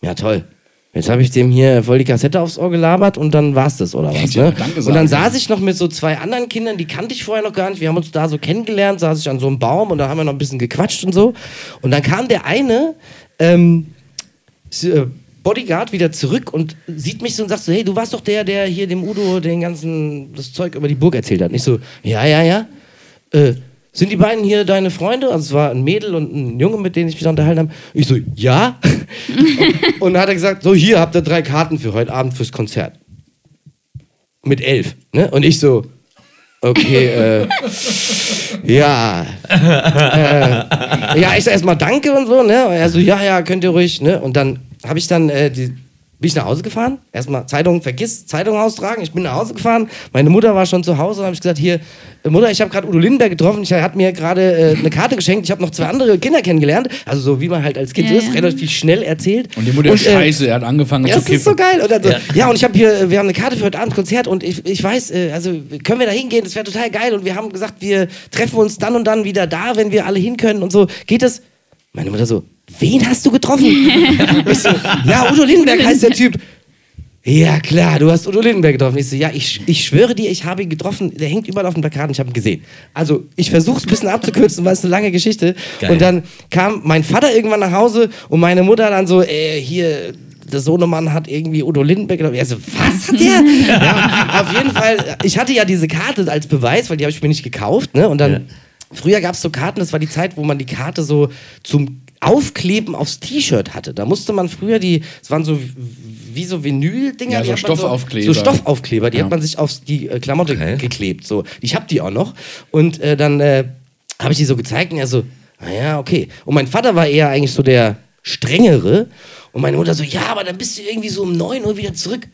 ja toll. Jetzt habe ich dem hier voll die Kassette aufs Ohr gelabert und dann war's das, oder was? Ja, Ne? danke Und dann saß ich noch mit so zwei anderen Kindern, die kannte ich vorher noch gar nicht. Wir haben uns da so kennengelernt, saß ich an so einem Baum und da haben wir noch ein bisschen gequatscht und so. Und dann kam der eine ähm, äh, Bodyguard wieder zurück und sieht mich so und sagt so, hey, du warst doch der, der hier dem Udo den ganzen, das Zeug über die Burg erzählt hat. Und ich so, ja, ja, ja. Äh, sind die beiden hier deine Freunde? Also es war ein Mädel und ein Junge, mit denen ich mich da unterhalten habe. Ich so, ja. und dann hat er gesagt, so hier habt ihr drei Karten für heute Abend fürs Konzert. Mit elf. Ne? Und ich so, okay, äh, ja. äh, ja, ich sag erstmal danke und so, ne? Und er so, ja, ja, könnt ihr ruhig, ne? Und dann habe ich dann äh, die, bin ich nach Hause gefahren. Erstmal Zeitung, vergiss Zeitung austragen. Ich bin nach Hause gefahren. Meine Mutter war schon zu Hause und habe ich gesagt, hier, äh, Mutter, ich habe gerade Udo Lindenberg getroffen. Ich hat mir gerade äh, eine Karte geschenkt. Ich habe noch zwei andere Kinder kennengelernt. Also so wie man halt als Kind Ja, ist, ja. relativ schnell erzählt. Und die Mutter, äh, scheiße, er hat angefangen ja, zu das ist so geil. Und dann so, ja. Ja. und ich habe hier, wir haben eine Karte für heute Abend Konzert und ich, ich weiß, äh, also können wir da hingehen? Das wäre total geil. Und wir haben gesagt, wir treffen uns dann und dann wieder da, wenn wir alle hin können und so. Geht das? Meine Mutter so, wen hast du getroffen? ich so, ja, Udo Lindenberg heißt der Typ. Ja, klar, du hast Udo Lindenberg getroffen. Ich so, ja, ich, ich schwöre dir, ich habe ihn getroffen. Der hängt überall auf dem Plakat und ich habe ihn gesehen. Also, ich versuche es ein bisschen abzukürzen, weil es eine lange Geschichte. Geil. Und dann kam mein Vater irgendwann nach Hause und meine Mutter dann so, äh, hier, der Sohnemann hat irgendwie Udo Lindenberg getroffen. Er so, was hat der? ja, auf jeden Fall, ich hatte ja diese Karte als Beweis, weil die habe ich mir nicht gekauft. Ne? Und dann, Ja. früher gab es so Karten, das war die Zeit, wo man die Karte so zum Aufkleben aufs T-Shirt hatte. Da musste man früher die, es waren so wie so Vinyl-Dinger. Ja, die so Stoffaufkleber. So Stoffaufkleber, die Ja. hat man sich auf die äh, Klamotte Okay. geklebt. So. Ich habe die auch noch. Und äh, dann äh, habe ich die so gezeigt und er so, naja, okay. Und mein Vater war eher eigentlich so der strengere. Und meine Mutter so, ja, aber dann bist du irgendwie so um 9 Uhr wieder zurück.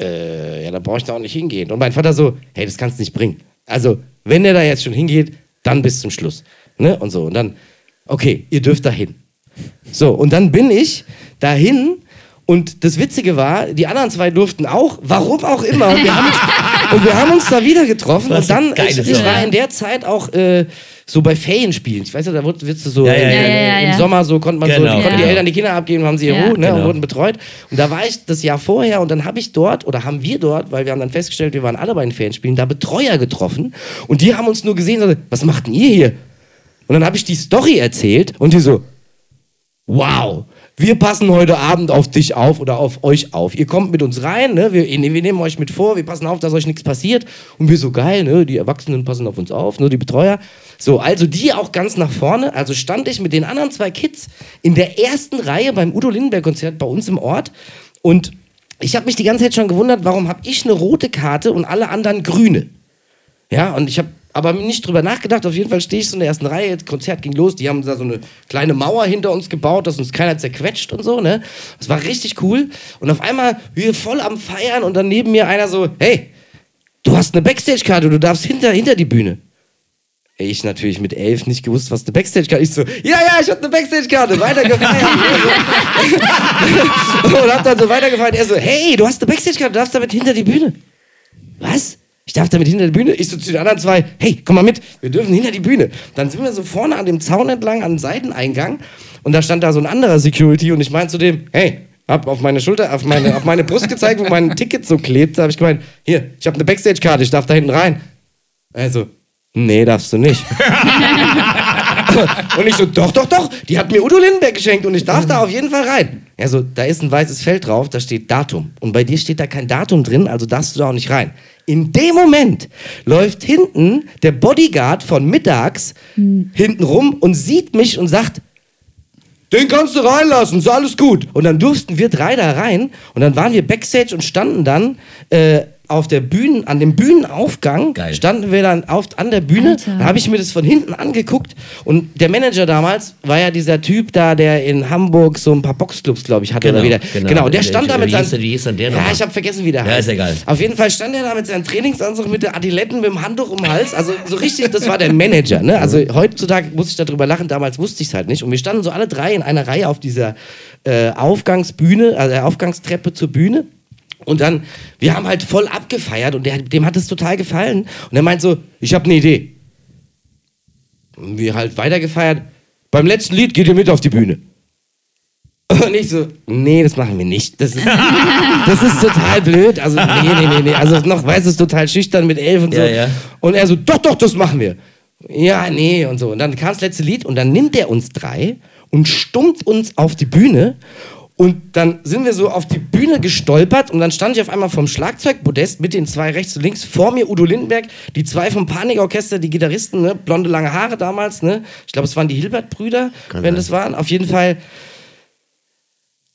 Äh, ja, da brauche ich da auch nicht hingehen. Und mein Vater so, hey, das kannst du nicht bringen. Also, wenn der da jetzt schon hingeht, dann bis zum Schluss. Ne? Und so. Und dann, okay, ihr dürft da hin. So, und dann bin ich dahin und das Witzige war, die anderen zwei durften auch, warum auch immer. Und wir haben uns, und wir haben uns da wieder getroffen. Und dann, ich, ich war in der Zeit auch äh, so bei Ferienspielen. Ich weiß ja, da wird- wirst du so, Ja, ja, äh, ja, im. Sommer so, konnte man Genau. so, konnten die. Eltern die Kinder abgeben, haben sie ihr Ja. Ruhe ne, und Genau. wurden betreut. Und da war ich das Jahr vorher und dann habe ich dort, oder haben wir dort, weil wir haben dann festgestellt, wir waren alle bei den Ferienspielen, da Betreuer getroffen. Und die haben uns nur gesehen, was macht denn ihr hier? Und dann habe ich die Story erzählt und die so, wow, wir passen heute Abend auf dich auf oder auf euch auf. Ihr kommt mit uns rein, ne? wir, wir nehmen euch mit vor, wir passen auf, dass euch nichts passiert. Und wir so geil, ne? die Erwachsenen passen auf uns auf, nur die Betreuer. So, also die auch ganz nach vorne. Also stand ich mit den anderen zwei Kids in der ersten Reihe beim Udo Lindenberg-Konzert bei uns im Ort. Und ich habe mich die ganze Zeit schon gewundert, warum habe ich eine rote Karte und alle anderen grüne? Ja, und ich habe aber nicht drüber nachgedacht. Auf jeden Fall stehe ich so in der ersten Reihe. Das Konzert ging los. Die haben da so eine kleine Mauer hinter uns gebaut, dass uns keiner zerquetscht und so, ne? Das war richtig cool. Und auf einmal wir voll am Feiern und dann neben mir einer so: Hey, du hast eine Backstage-Karte, du darfst hinter, hinter die Bühne. Ich natürlich mit elf nicht gewusst, was eine Backstage-Karte ist. Ich so, ja, ja, ich hab eine Backstage-Karte. Weiter gefeiert. und hab dann so weitergefeiert. Er so, hey, du hast eine Backstage-Karte, du darfst damit hinter die Bühne. Was? Ich darf damit hinter die Bühne? Ich so zu den anderen zwei, hey, komm mal mit, wir dürfen hinter die Bühne. Dann sind wir so vorne an dem Zaun entlang, an den Seiteneingang und da stand da so ein anderer Security und ich meinte zu dem, hey, hab auf meine Schulter, auf meine, auf meine Brust gezeigt, wo mein Ticket so klebt. Da habe ich gemeint, hier, ich habe eine Backstage-Karte, ich darf da hinten rein. Also, nee, darfst du nicht. und ich so, doch, doch, doch, die hat mir Udo Lindenberg geschenkt und ich darf da auf jeden Fall rein. Er so, da ist ein weißes Feld drauf, da steht Datum. Und bei dir steht da kein Datum drin, also darfst du da auch nicht rein. In dem Moment läuft hinten der Bodyguard von mittags hinten rum und sieht mich und sagt, den kannst du reinlassen, ist alles gut. Und dann durften wir drei da rein und dann waren wir Backstage und standen dann äh, auf der Bühne, an dem Bühnenaufgang, Geil. standen wir dann auf, an der Bühne. Alter. Da habe ich mir das von hinten angeguckt und der Manager damals war ja dieser Typ da, der in Hamburg so ein paar Boxclubs, glaube ich, hatte Genau, oder wieder. genau. Genau, der Der- stand da mit wie seinem. wie hieß denn der Ja, nochmal? ich habe vergessen, wie der Ja, heißt. ist egal. Auf jeden Fall stand er da mit seinem Trainingsanzug, mit der Adiletten, mit dem Handtuch um den Hals. Also so richtig, das war der Manager. Ne? Also heutzutage muss ich darüber lachen, damals wusste ich es halt nicht. Und wir standen so alle drei in einer Reihe auf dieser äh, Aufgangsbühne, also der Aufgangstreppe zur Bühne. Und dann, wir haben halt voll abgefeiert und der, dem hat es total gefallen. Und er meint so, ich habe eine Idee. Und wir halt weitergefeiert. Beim letzten Lied geht ihr mit auf die Bühne. Und ich so, nee, das machen wir nicht. Das ist, das ist total blöd. Also, nee, nee, nee, nee. Also noch, weiß es total schüchtern mit elf und so. Ja, ja. Und er so, doch, doch, das machen wir. Ja, nee, und so. Und dann kam das letzte Lied und dann nimmt er uns drei und stummt uns auf die Bühne. Und dann sind wir so auf die Bühne gestolpert und dann stand ich auf einmal vom Schlagzeugpodest mit den zwei rechts und links. Vor mir Udo Lindenberg, die zwei vom Panikorchester, die Gitarristen, ne? blonde lange Haare damals. Ne? Ich glaube, es waren die Hilbert-Brüder, wenn sein. das waren. Auf jeden Fall.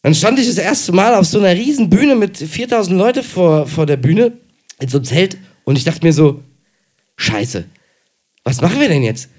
Dann stand ich das erste Mal auf so einer riesen Bühne mit 4000 Leute vor, vor der Bühne in so einem Zelt und ich dachte mir so, scheiße, was machen wir denn jetzt?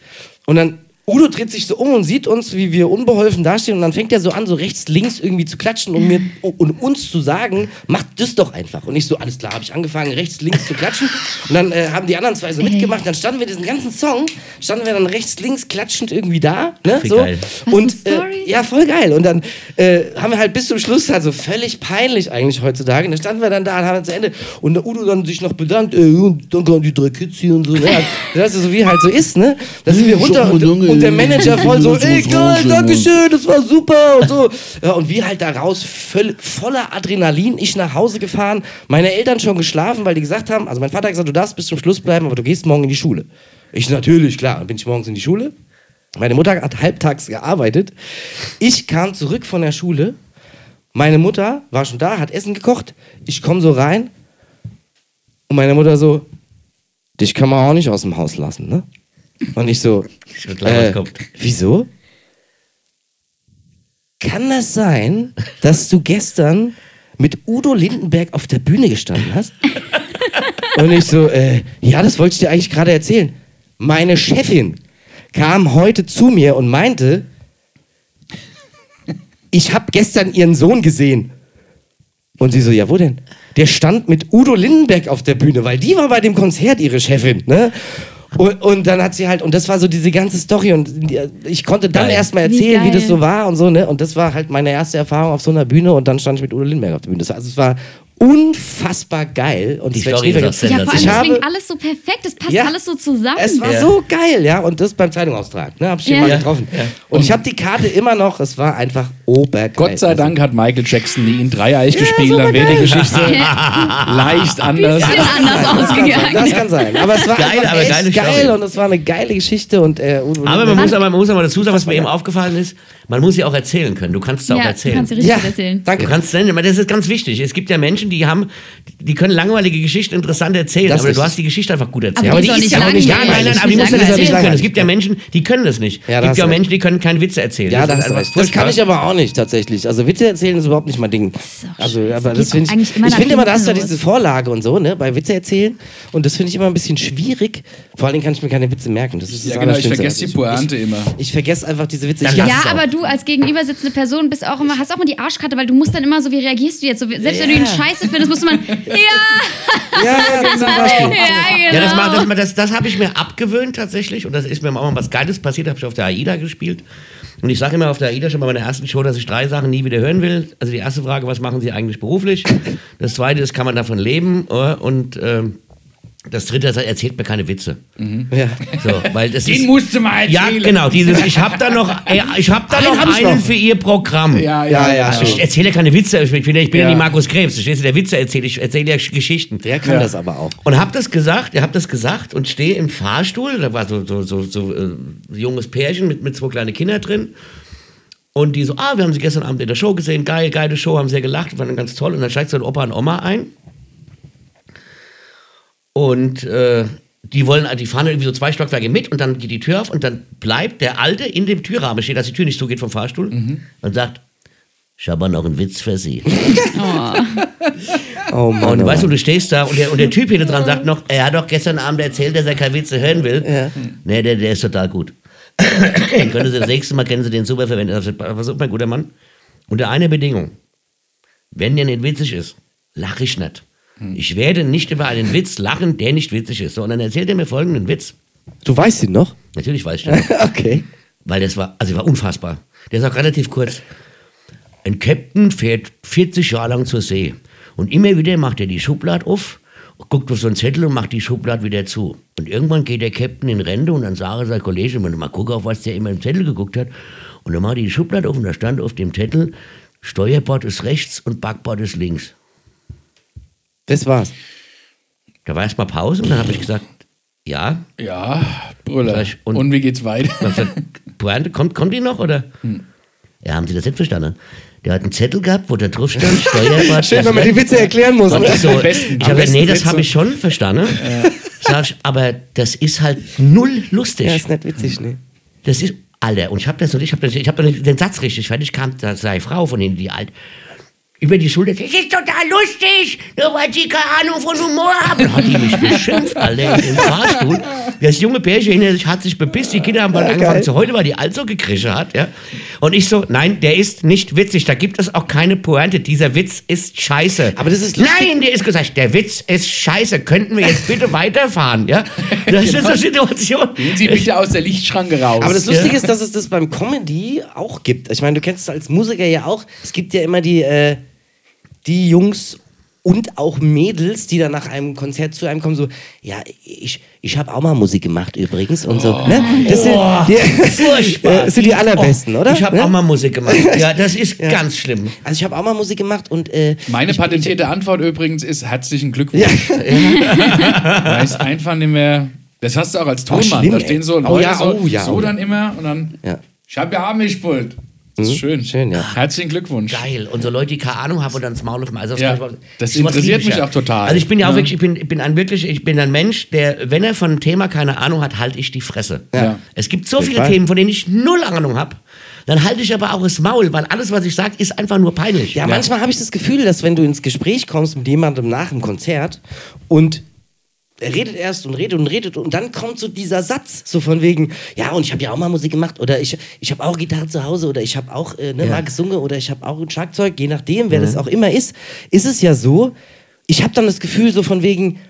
Und dann, Udo dreht sich so um und sieht uns, wie wir unbeholfen dastehen und dann fängt er so an, so rechts, links irgendwie zu klatschen und, mir, und uns zu sagen, macht das doch einfach. Und ich so, alles klar, habe ich angefangen, rechts, links zu klatschen und dann äh, haben die anderen zwei so mitgemacht, dann standen wir diesen ganzen Song, standen wir dann rechts, links klatschend irgendwie da, ne, so. geil. Und. Äh, ja, voll geil. Und dann äh, haben wir halt bis zum Schluss, also völlig peinlich eigentlich heutzutage. Und dann standen wir dann da und haben zu Ende. Und der Udo dann sich noch bedankt, und danke an die drei Kids hier und so. Ne? Das ist so, wie halt so ist, ne? Da sind wir runter und, und der Manager voll so, ey, geil, danke schön, das war super und so. Ja, und wir halt da raus, voll, voller Adrenalin, ich nach Hause gefahren, meine Eltern schon geschlafen, weil die gesagt haben, also mein Vater hat gesagt, du darfst bis zum Schluss bleiben, aber du gehst morgen in die Schule. Ich natürlich, klar, dann bin ich morgens in die Schule. Meine Mutter hat halbtags gearbeitet. Ich kam zurück von der Schule. Meine Mutter war schon da, hat Essen gekocht. Ich komme so rein. Und meine Mutter so, dich kann man auch nicht aus dem Haus lassen, ne? Und ich so, äh, wieso? Kann das sein, dass du gestern mit Udo Lindenberg auf der Bühne gestanden hast? Und ich so, äh, ja, das wollte ich dir eigentlich gerade erzählen. Meine Chefin kam heute zu mir und meinte, ich habe gestern ihren Sohn gesehen. Und sie so, ja, wo denn? Der stand mit Udo Lindenberg auf der Bühne, weil die war bei dem Konzert ihre Chefin, ne? Und, und dann hat sie halt, und das war so diese ganze Story und ich konnte dann Geil. erst mal Wie erzählen, wie, geil. das so war und so, ne? Und das war halt meine erste Erfahrung auf so einer Bühne und dann stand ich mit Udo Lindenberg auf der Bühne. Das war, also es war unfassbar geil und Die es wird Story ist auch. Ja, vor allem, Ich das habe- klingt alles so perfekt, das passt Ja. alles so zusammen. Es war Ja. so geil, ja, und das beim Zeitungsaustrag, ne, hab ich Ja. mal Ja. getroffen. Und ich habe die Karte immer noch, es war einfach obergeil. Gott sei Dank hat Michael Jackson nie in Dreieich gespielt, dann wäre die. Geschichte leicht anders. Bisschen anders Das ausgegangen. kann sein. Aber es war Geil, aber echt geile geil Story. und es war eine geile Geschichte und äh, Udo Aber man muss, aber man muss aber dazu sagen, was mir eben aufgefallen ist, man muss sie auch erzählen können. Du kannst es auch Ja, du erzählen. kannst sie richtig ja, erzählen. danke. Du kannst das ist ganz wichtig. Es gibt ja Menschen, die haben, die können langweilige Geschichten interessant erzählen, Das aber du hast die Geschichte einfach gut erzählt. Aber die ist nicht ja auch langweilig. Ja, nein, nein, aber die nicht musst du langweilig. erzählen können. langweilig. Es gibt ja Menschen, die können das nicht. Es gibt ja du Menschen, die können keine Witze erzählen. Ja, du. Das kann ich aber auch nicht tatsächlich. Also Witze erzählen ist überhaupt nicht mein Ding. Also, aber das finde ich. Ich finde immer, da hast du diese. Vorlage und so, ne, bei Witze erzählen. Und das finde ich immer ein bisschen schwierig. Vor allen Dingen kann ich mir keine Witze merken. Das ist das Ja, genau, ich vergesse die Also Pointe immer. Ich, ich vergesse einfach diese Witze. Ich Ja, aber du als gegenüber sitzende Person bist auch immer, hast auch immer die Arschkarte, weil du musst dann immer so, wie reagierst du jetzt? So, selbst wenn du ihn scheiße findest, musst du mal, ja, Ja, ja, zum Beispiel. ja, genau. Ja, das, macht- das, das, das habe ich mir abgewöhnt tatsächlich und das ist mir auch mal was Geiles passiert, habe ich auf der AIDA gespielt. Und ich sage immer auf der AIDA schon bei meiner ersten Show, dass ich drei Sachen nie wieder hören will. Also die erste Frage, was machen Sie eigentlich beruflich? Das zweite ist, kann man davon leben? Äh, Und ähm, das dritte ist, erzählt mir keine Witze. Ja. So, weil das Den ist, musst du mal ja, erzählen. genau, dieses, ich habe da noch, äh, ich hab da Einen noch hab ich einen noch. für Ihr Programm. Ja, Ja, ja, ja. ja. Ich erzähle ja keine Witze, ich bin, ich bin ja. Ja. nicht Markus Krebs, ich der Witze erzähle, ich erzähle ja Geschichten. Der kann Ja. das aber auch. Und hab das gesagt, ihr habt das gesagt und stehe im Fahrstuhl, da war so, so, so, so äh, junges Pärchen mit, mit zwei kleinen Kindern drin. Und die so, ah, wir haben sie gestern Abend in der Show gesehen, geil, geile Show, haben sehr gelacht, war dann ganz toll. Und dann steigt so ein Opa und Oma ein. Und äh, die wollen, die fahren irgendwie so zwei Stockwerke mit und dann geht die Tür auf und dann bleibt der Alte in dem Türrahmen stehen, dass die Tür nicht zugeht vom Fahrstuhl und sagt, ich habe noch einen Witz für Sie. Oh Mann. Und oh weißt du, Mann. du stehst da und der, und der Typ hinter dran sagt noch, er hat doch gestern Abend erzählt, dass er keine Witze hören will. Ja. Nee, der, der ist total gut. Den können Sie das nächste Mal, können Sie den super verwenden. Pass auf, mein guter Mann. Unter einer Bedingung. Wenn der nicht witzig ist, lache ich nicht. Ich werde nicht über einen Witz lachen, der nicht witzig ist. So, und dann erzählt er mir folgenden Witz. Du weißt ihn noch? Natürlich weiß ich das. okay. Weil das war, also war unfassbar. Der ist auch relativ kurz. Ein Captain fährt 40 Jahre lang zur See. Und immer wieder macht er die Schublade auf, guckt auf so einen Zettel und macht die Schublade wieder zu. Und irgendwann geht der Captain in Rente und dann sagt sein Kollege, mal gucken, auf was der immer im Zettel geguckt hat. Und dann macht er die Schublade auf und da stand auf dem Zettel, Steuerbord ist rechts und Backbord ist links. Das war's. Da war erstmal Pause und dann habe ich gesagt, ja. Ja, Brüller. Und, und- wie geht's weiter? Gesagt, Pointe, kommt, kommt die noch oder? Ja, haben Sie das nicht verstanden? Der hat einen Zettel gehabt, wo da drauf stand, Steuerbord. Schön, wenn man die Witze erklären muss. Ne? ich so, besten- ich am hab gesagt, besten nee, das habe ich schon verstanden. Sag ich, aber das ist halt null lustig. Ja, ist nicht witzig, ne? Das ist, Alter, und ich habe das und ich habe das, ich habe nicht den Satz richtig fertig, kam da sei Frau von denen, die alt über die Schulter, das ist total lustig, nur weil sie keine Ahnung von Humor haben. Hat die mich beschimpft, Alter, im Fahrstuhl. Das junge Pärchen hinter sich hat sich bepisst, die Kinder haben bald Ja, angefangen zu heute, weil die alt so gekrische hat, ja. Und ich so, nein, der ist nicht witzig, da gibt es auch keine Pointe, dieser Witz ist scheiße. Aber das ist lustig. Nein, der ist gesagt, der Witz ist scheiße, könnten wir jetzt bitte weiterfahren, ja. Das ist eine Situation. Gehen Sie bitte aus der Lichtschranke raus. Aber das Lustige ist, dass es das beim Comedy auch gibt. Ich meine, du kennst es als Musiker ja auch. Es gibt ja immer die, äh, die Jungs und auch Mädels, die dann nach einem Konzert zu einem kommen, so, ja, ich, ich habe auch mal Musik gemacht übrigens und so. Ne? Das sind, die, Furchtbar. das sind die allerbesten, Oh, oder? Ich habe Ne? auch mal Musik gemacht. Ja, das ist ganz schlimm. Also ich habe auch mal Musik gemacht und äh, Meine patentierte Antwort übrigens ist herzlichen Glückwunsch. Ich einfach nicht mehr. Das hast du auch als Tonmann. schlimm, da stehen so Oh Leute ja, so, oh ja, so oh ja. dann immer und dann. Ja. Ich habe ja Amispult. Das ist schön. schön, ja. Herzlichen Glückwunsch. Geil. Und so Leute, die keine Ahnung haben und dann das Maul auf dem also Ja, das interessiert mich auch total. Also ich bin ja auch Ja. wirklich, ich bin, ich bin ein wirklich, ich bin ein Mensch, der, wenn er von einem Thema keine Ahnung hat, halte ich die Fresse. Ja. Es gibt so viele. Themen, von denen ich null Ahnung habe. Dann halte ich aber auch das Maul, weil alles, was ich sage, ist einfach nur peinlich. Ja, manchmal habe ich das Gefühl, dass wenn du ins Gespräch kommst mit jemandem nach dem Konzert und er redet erst und redet und redet und dann kommt so dieser Satz, so von wegen, ja, und ich habe ja auch mal Musik gemacht oder ich, ich habe auch Gitarre zu Hause oder ich habe auch äh, ne, mal gesungen oder ich habe auch ein Schlagzeug, je nachdem, wer das auch immer ist, ist es ja so, ich habe dann das Gefühl so von wegen,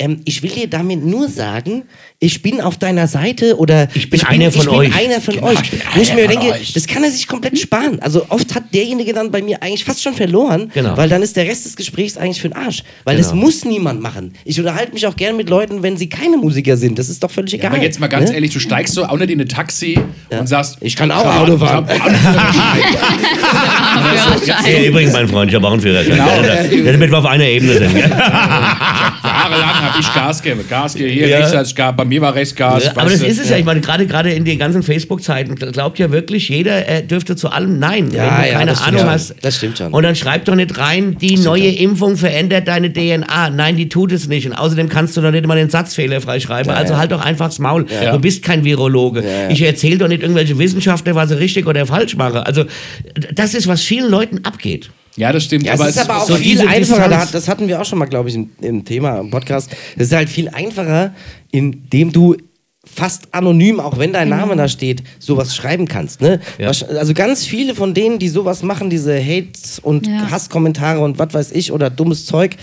ähm, ich will dir damit nur sagen, ich bin auf deiner Seite oder Ich bin einer von ich bin euch. einer von Genau, euch. ich bin Wo ich mir von denke, euch. das kann er sich komplett sparen. Also oft hat derjenige dann bei mir eigentlich fast schon verloren, Genau. weil dann ist der Rest des Gesprächs eigentlich für den Arsch. Weil das Genau. muss niemand machen. Ich unterhalte mich auch gerne mit Leuten, wenn sie keine Musiker sind. Das ist doch völlig egal. Aber jetzt mal ganz ne? ehrlich, du steigst so auch nicht in ein Taxi und sagst, Ich kann auch Ja, Auto ich fahren. Ja, übrigens, mein Freund, ich habe auch einen Führerschein. Genau. Ja, damit wir auf einer Ebene sind. Jahrelang ich Gas gegeben. Gas gegeben, hier Ja. rechts als Gas, bei mir war rechts Gas. Ja, aber das ist es ja. Ich meine, gerade gerade in den ganzen Facebook-Zeiten glaubt ja wirklich jeder, er dürfte zu allem Nein. Ja, wenn du ja, keine das Ahnung schon. hast. Das stimmt schon. Und dann schreib doch nicht rein, die neue Impfung verändert deine DNA. Nein, die tut es nicht. Und außerdem kannst du doch nicht mal den Satz fehlerfrei schreiben. also halt doch einfach das Maul. Ja. Du bist kein Virologe. Ich erzähle doch nicht irgendwelche Wissenschaftler, was sie richtig oder falsch machen. Also das ist, was vielen Leuten abgeht. Ja, das stimmt. Ja, aber es ist aber auch so viel einfacher, da, Distanz. das hatten wir auch schon mal, glaube ich, im, im Thema, im Podcast. Es ist halt viel einfacher, indem du fast anonym, auch wenn dein Name da steht, sowas schreiben kannst. Ne? Ja. Also ganz viele von denen, die sowas machen, diese Hates und Ja. Hasskommentare und was weiß ich oder dummes Zeug,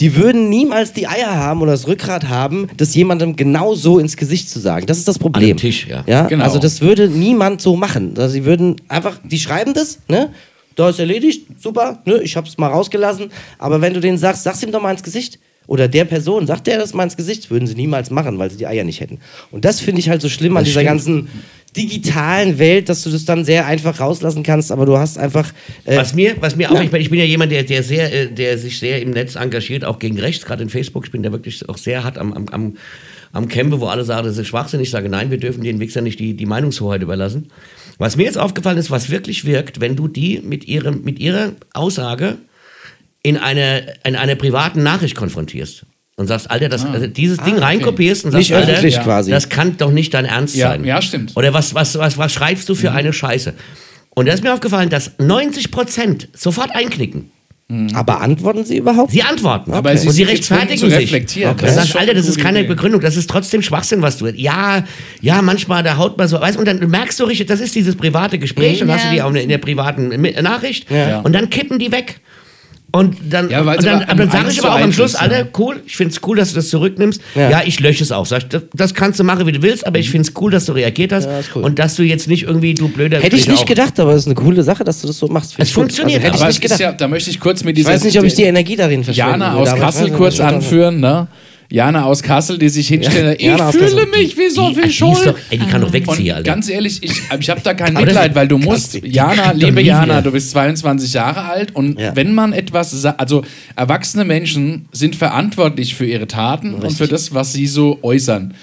die würden niemals die Eier haben oder das Rückgrat haben, das jemandem genau so ins Gesicht zu sagen. Das ist das Problem. An dem Tisch, ja. ja? Genau. Also das würde niemand so machen. Also sie würden einfach, die schreiben das, ne? Da ist erledigt, super, ne? Ich hab's mal rausgelassen. Aber wenn du denen sagst, sag's ihm doch mal ins Gesicht. Oder der Person, sagt der das mal ins Gesicht, würden sie niemals machen, weil sie die Eier nicht hätten. Und das finde ich halt so schlimm an Das dieser stimmt. ganzen digitalen Welt, dass du das dann sehr einfach rauslassen kannst, aber du hast einfach. Äh, Was mir, was mir auch, ich bin, ich bin ja jemand, der, der, sehr, äh, der sich sehr im Netz engagiert, auch gegen rechts, gerade in Facebook. Ich bin da wirklich auch sehr hart am, am, am, am Campe, wo alle sagen, das ist Schwachsinn. Ich sage, nein, wir dürfen den Wichser nicht die, die Meinungshoheit überlassen. Was mir jetzt aufgefallen ist, was wirklich wirkt, wenn du die mit, ihrem, mit ihrer Aussage in einer in einer privaten Nachricht konfrontierst und sagst, Alter, das, also dieses Ding Ah, okay. reinkopierst und sagst, nicht Alter, ja. quasi. das kann doch nicht dein Ernst Ja, sein. ja, stimmt. Oder was, was, was, was schreibst du für eine Scheiße? Und da ist mir aufgefallen, dass 90 Prozent sofort einknicken. Aber antworten sie überhaupt? Sie antworten. Aber und sie sie sind rechtfertigen sich. reflektieren. Okay. Das schon Alter, das ist keine Idee. Begründung, das ist trotzdem Schwachsinn, was du. Ja, ja, manchmal, da haut man so, weißt und dann merkst du richtig, das ist dieses private Gespräch und Ja. hast du die auch in der privaten Nachricht Ja. und dann kippen die weg. Und dann, Ja, und dann, aber dann sage ich aber auch am Schluss, ja. cool, ich finde es cool, dass du das zurücknimmst. Ja. Ja, ich lösche es auch. Sag ich, das, das kannst du machen, wie du willst, aber ich finde es cool, dass du reagiert hast Ja, cool. und dass du jetzt nicht irgendwie, du blöder Hätte ich nicht auch. gedacht, aber es ist eine coole Sache, dass du das so machst. Es ich gut. funktioniert, Also, hätte aber ich nicht gedacht. ja, da möchte ich kurz mit ich dieser weiß nicht, ob ich die Energie darin verschwende. Jana aus Kassel kurz anführen, ne? Jana aus Kassel, die sich hinstellt, ich Jana aus fühle mich wie so viel Schuld. ey, die kann doch wegziehen, Und Alter. ganz ehrlich, ich, ich habe da kein Mitleid, weil du musst, Jana, liebe Jana, du bist 22 Jahre alt und Ja. wenn man etwas, also erwachsene Menschen sind verantwortlich für ihre Taten und für das, was sie so äußern.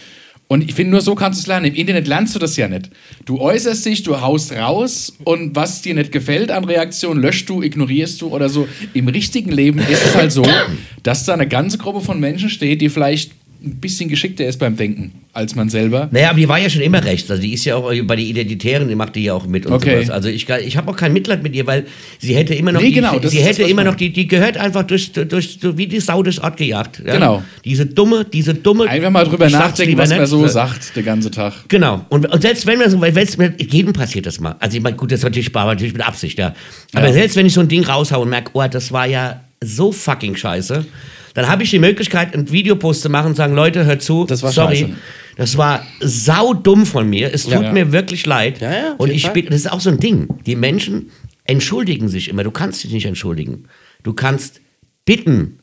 Und ich finde, nur so kannst du es lernen. Im Internet lernst du das ja nicht. Du äußerst dich, du haust raus und was dir nicht gefällt an Reaktionen, löscht du, ignorierst du oder so. Im richtigen Leben ist es halt so, dass da eine ganze Gruppe von Menschen steht, die vielleicht ein bisschen geschickter ist beim Denken als man selber. Naja, aber die war ja schon immer rechts. Also die ist ja auch bei den Identitären, die macht die ja auch mit und Okay. sowas. Also ich, ich habe auch kein Mitleid mit ihr, weil sie hätte immer noch, Nee, die, genau, das sie das, hätte was immer noch, die, die gehört einfach durch, durch, durch wie die Sau durchs Ort gejagt. Ja? Genau. Diese dumme, diese dumme. Einfach mal drüber nachdenken, was man so sagt, den ganzen Tag. Genau. Und, und selbst wenn wir so, weil jedem passiert das mal. Also ich meine, gut, das ist natürlich, aber natürlich mit Absicht, ja. Aber Ja. selbst wenn ich so ein Ding raushaue und merke, oh, das war ja so fucking scheiße, dann habe ich die Möglichkeit, einen Videopost zu machen und sagen, Leute, hört zu, Das war sorry. scheiße. Das war saudumm von mir. Es tut Ja. mir wirklich leid. Ja, ja, und ich bin, das ist auch so ein Ding. Die Menschen entschuldigen sich immer. Du kannst dich nicht entschuldigen. Du kannst bitten,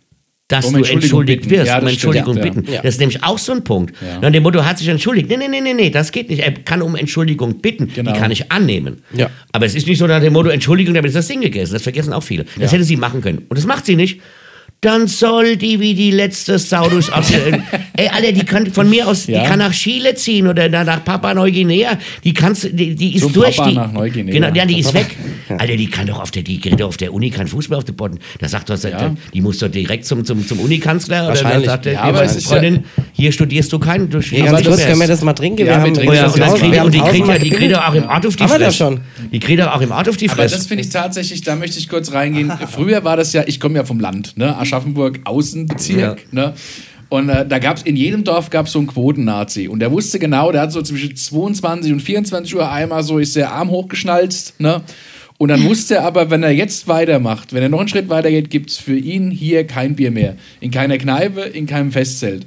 dass Um du Entschuldigung entschuldigt bitten. wirst, Ja, um das stimmt, Entschuldigung ja. bitten. Ja. Das ist nämlich auch so ein Punkt. Ja. Nach dem Motto, hat sich entschuldigt. Nee, nee, nee, nee, nee, das geht nicht. Er kann um Entschuldigung bitten. Genau. Die kann ich annehmen. Ja. Aber es ist nicht so nach dem Motto, Entschuldigung, damit ist das Ding gegessen. Das vergessen auch viele. Das hätte sie machen können. Und das macht sie nicht. Dann soll die wie die letzte Sau Ort- Ey, Alter, die kann von mir aus, Ja. die kann nach Chile ziehen oder nach Papua Neuguinea. Die kannst, die, die ist Zum durch. Papa die, nach Neuguinea. Genau, ja, die ist weg. Alter, die kann doch auf der, die kriegt doch auf der Uni keinen Fußball auf den Boden. Da sagt doch, Ja. die muss doch direkt zum, zum, zum Unikanzler. Oder dann Wahrscheinlich. sagt er, Ja, hier, aber meine es ist ja- Freundin, hier studierst du keinen. Du Hey, ganz kurz, können wir das mal trinken? Ja, wir trinken Oh ja, das und, Wir haben und die kriegt ja, die kriegt auch im Ort auf die Haben wir das Fresse. schon? Die kriegt ja auch im Ort auf die Aber Fresse. das finde ich tatsächlich, da möchte ich kurz reingehen. Früher war das ja, ich komme ja vom Land, ne? Aschaffenburg, Außenbezirk, ne? Und äh, da gab es in jedem Dorf gab so einen Quoten-Nazi. Und der wusste genau, der hat so zwischen 22 und 24 Uhr einmal so ist der Arm hochgeschnalzt, ne? Und dann wusste er aber, wenn er jetzt weitermacht, wenn er noch einen Schritt weiter geht, gibt es für ihn hier kein Bier mehr. In keiner Kneipe, in keinem Festzelt.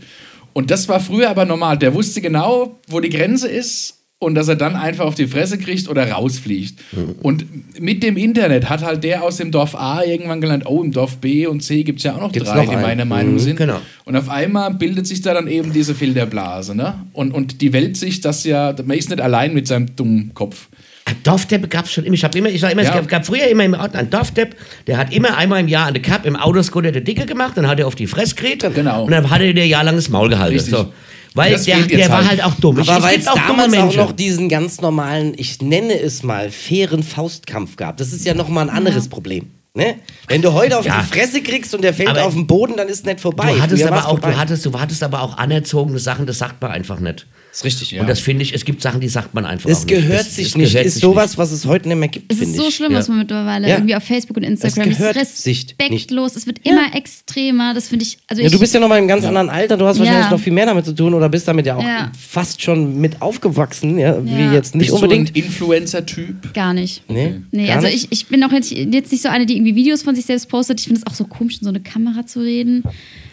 Und das war früher aber normal. Der wusste genau, wo die Grenze ist und dass er dann einfach auf die Fresse kriegt oder rausfliegt. Und mit dem Internet hat halt der aus dem Dorf A irgendwann gelernt, oh, im Dorf B und C gibt es ja auch noch Gibt's drei, noch die einen. meiner Meinung sind. genau. Und auf einmal bildet sich da dann eben diese Filterblase. Ne? Und, und die Weltsicht, das ja, man ist nicht allein mit seinem dummen Kopf. Ein Dorfdepp gab es schon immer. Ich, immer, ich sag immer, Ja. es gab, gab früher immer im Ort einen Dorfdepp, der hat immer einmal im Jahr eine Cup im Autoscooter der Dicke gemacht, dann hat er auf die Fresse geredet Genau. und dann hat er dir jahrelang das Maul gehalten. Richtig. So. Weil Das der, der war halt. halt auch dumm. Ich- Aber es weil es auch damals auch noch diesen ganz normalen, ich nenne es mal, fairen Faustkampf gab. Das ist ja nochmal ein anderes Problem. Ne? Wenn du heute auf Ja. die Fresse kriegst und der fällt Aber auf den Boden, dann ist nicht vorbei. Du hattest, aber auch, vorbei. du, hattest, du hattest aber auch anerzogene Sachen, das sagt man einfach nicht. Ist richtig, Und das finde ich, es gibt Sachen, die sagt man einfach Es auch nicht. gehört Das- sich es nicht. gehört ist sich sowas, was es heute nicht mehr gibt, Es ist so ich. schlimm, Ja. was man mittlerweile Ja. irgendwie auf Facebook und Instagram Es gehört ist respektlos. Es wird immer extremer. Das finde ich. Also Ja, ich, du bist ja noch mal im ganz anderen Alter, du hast wahrscheinlich Ja. noch viel mehr damit zu tun oder bist damit ja auch Ja. fast schon mit aufgewachsen, ja, wie Ja. jetzt nicht Bist unbedingt. du ein Influencer-Typ? gar nicht. nee, Nee, gar also nicht? ich, ich bin auch jetzt, jetzt nicht so eine, die irgendwie Videos von sich selbst postet. Ich finde es auch so komisch, in so eine Kamera zu reden.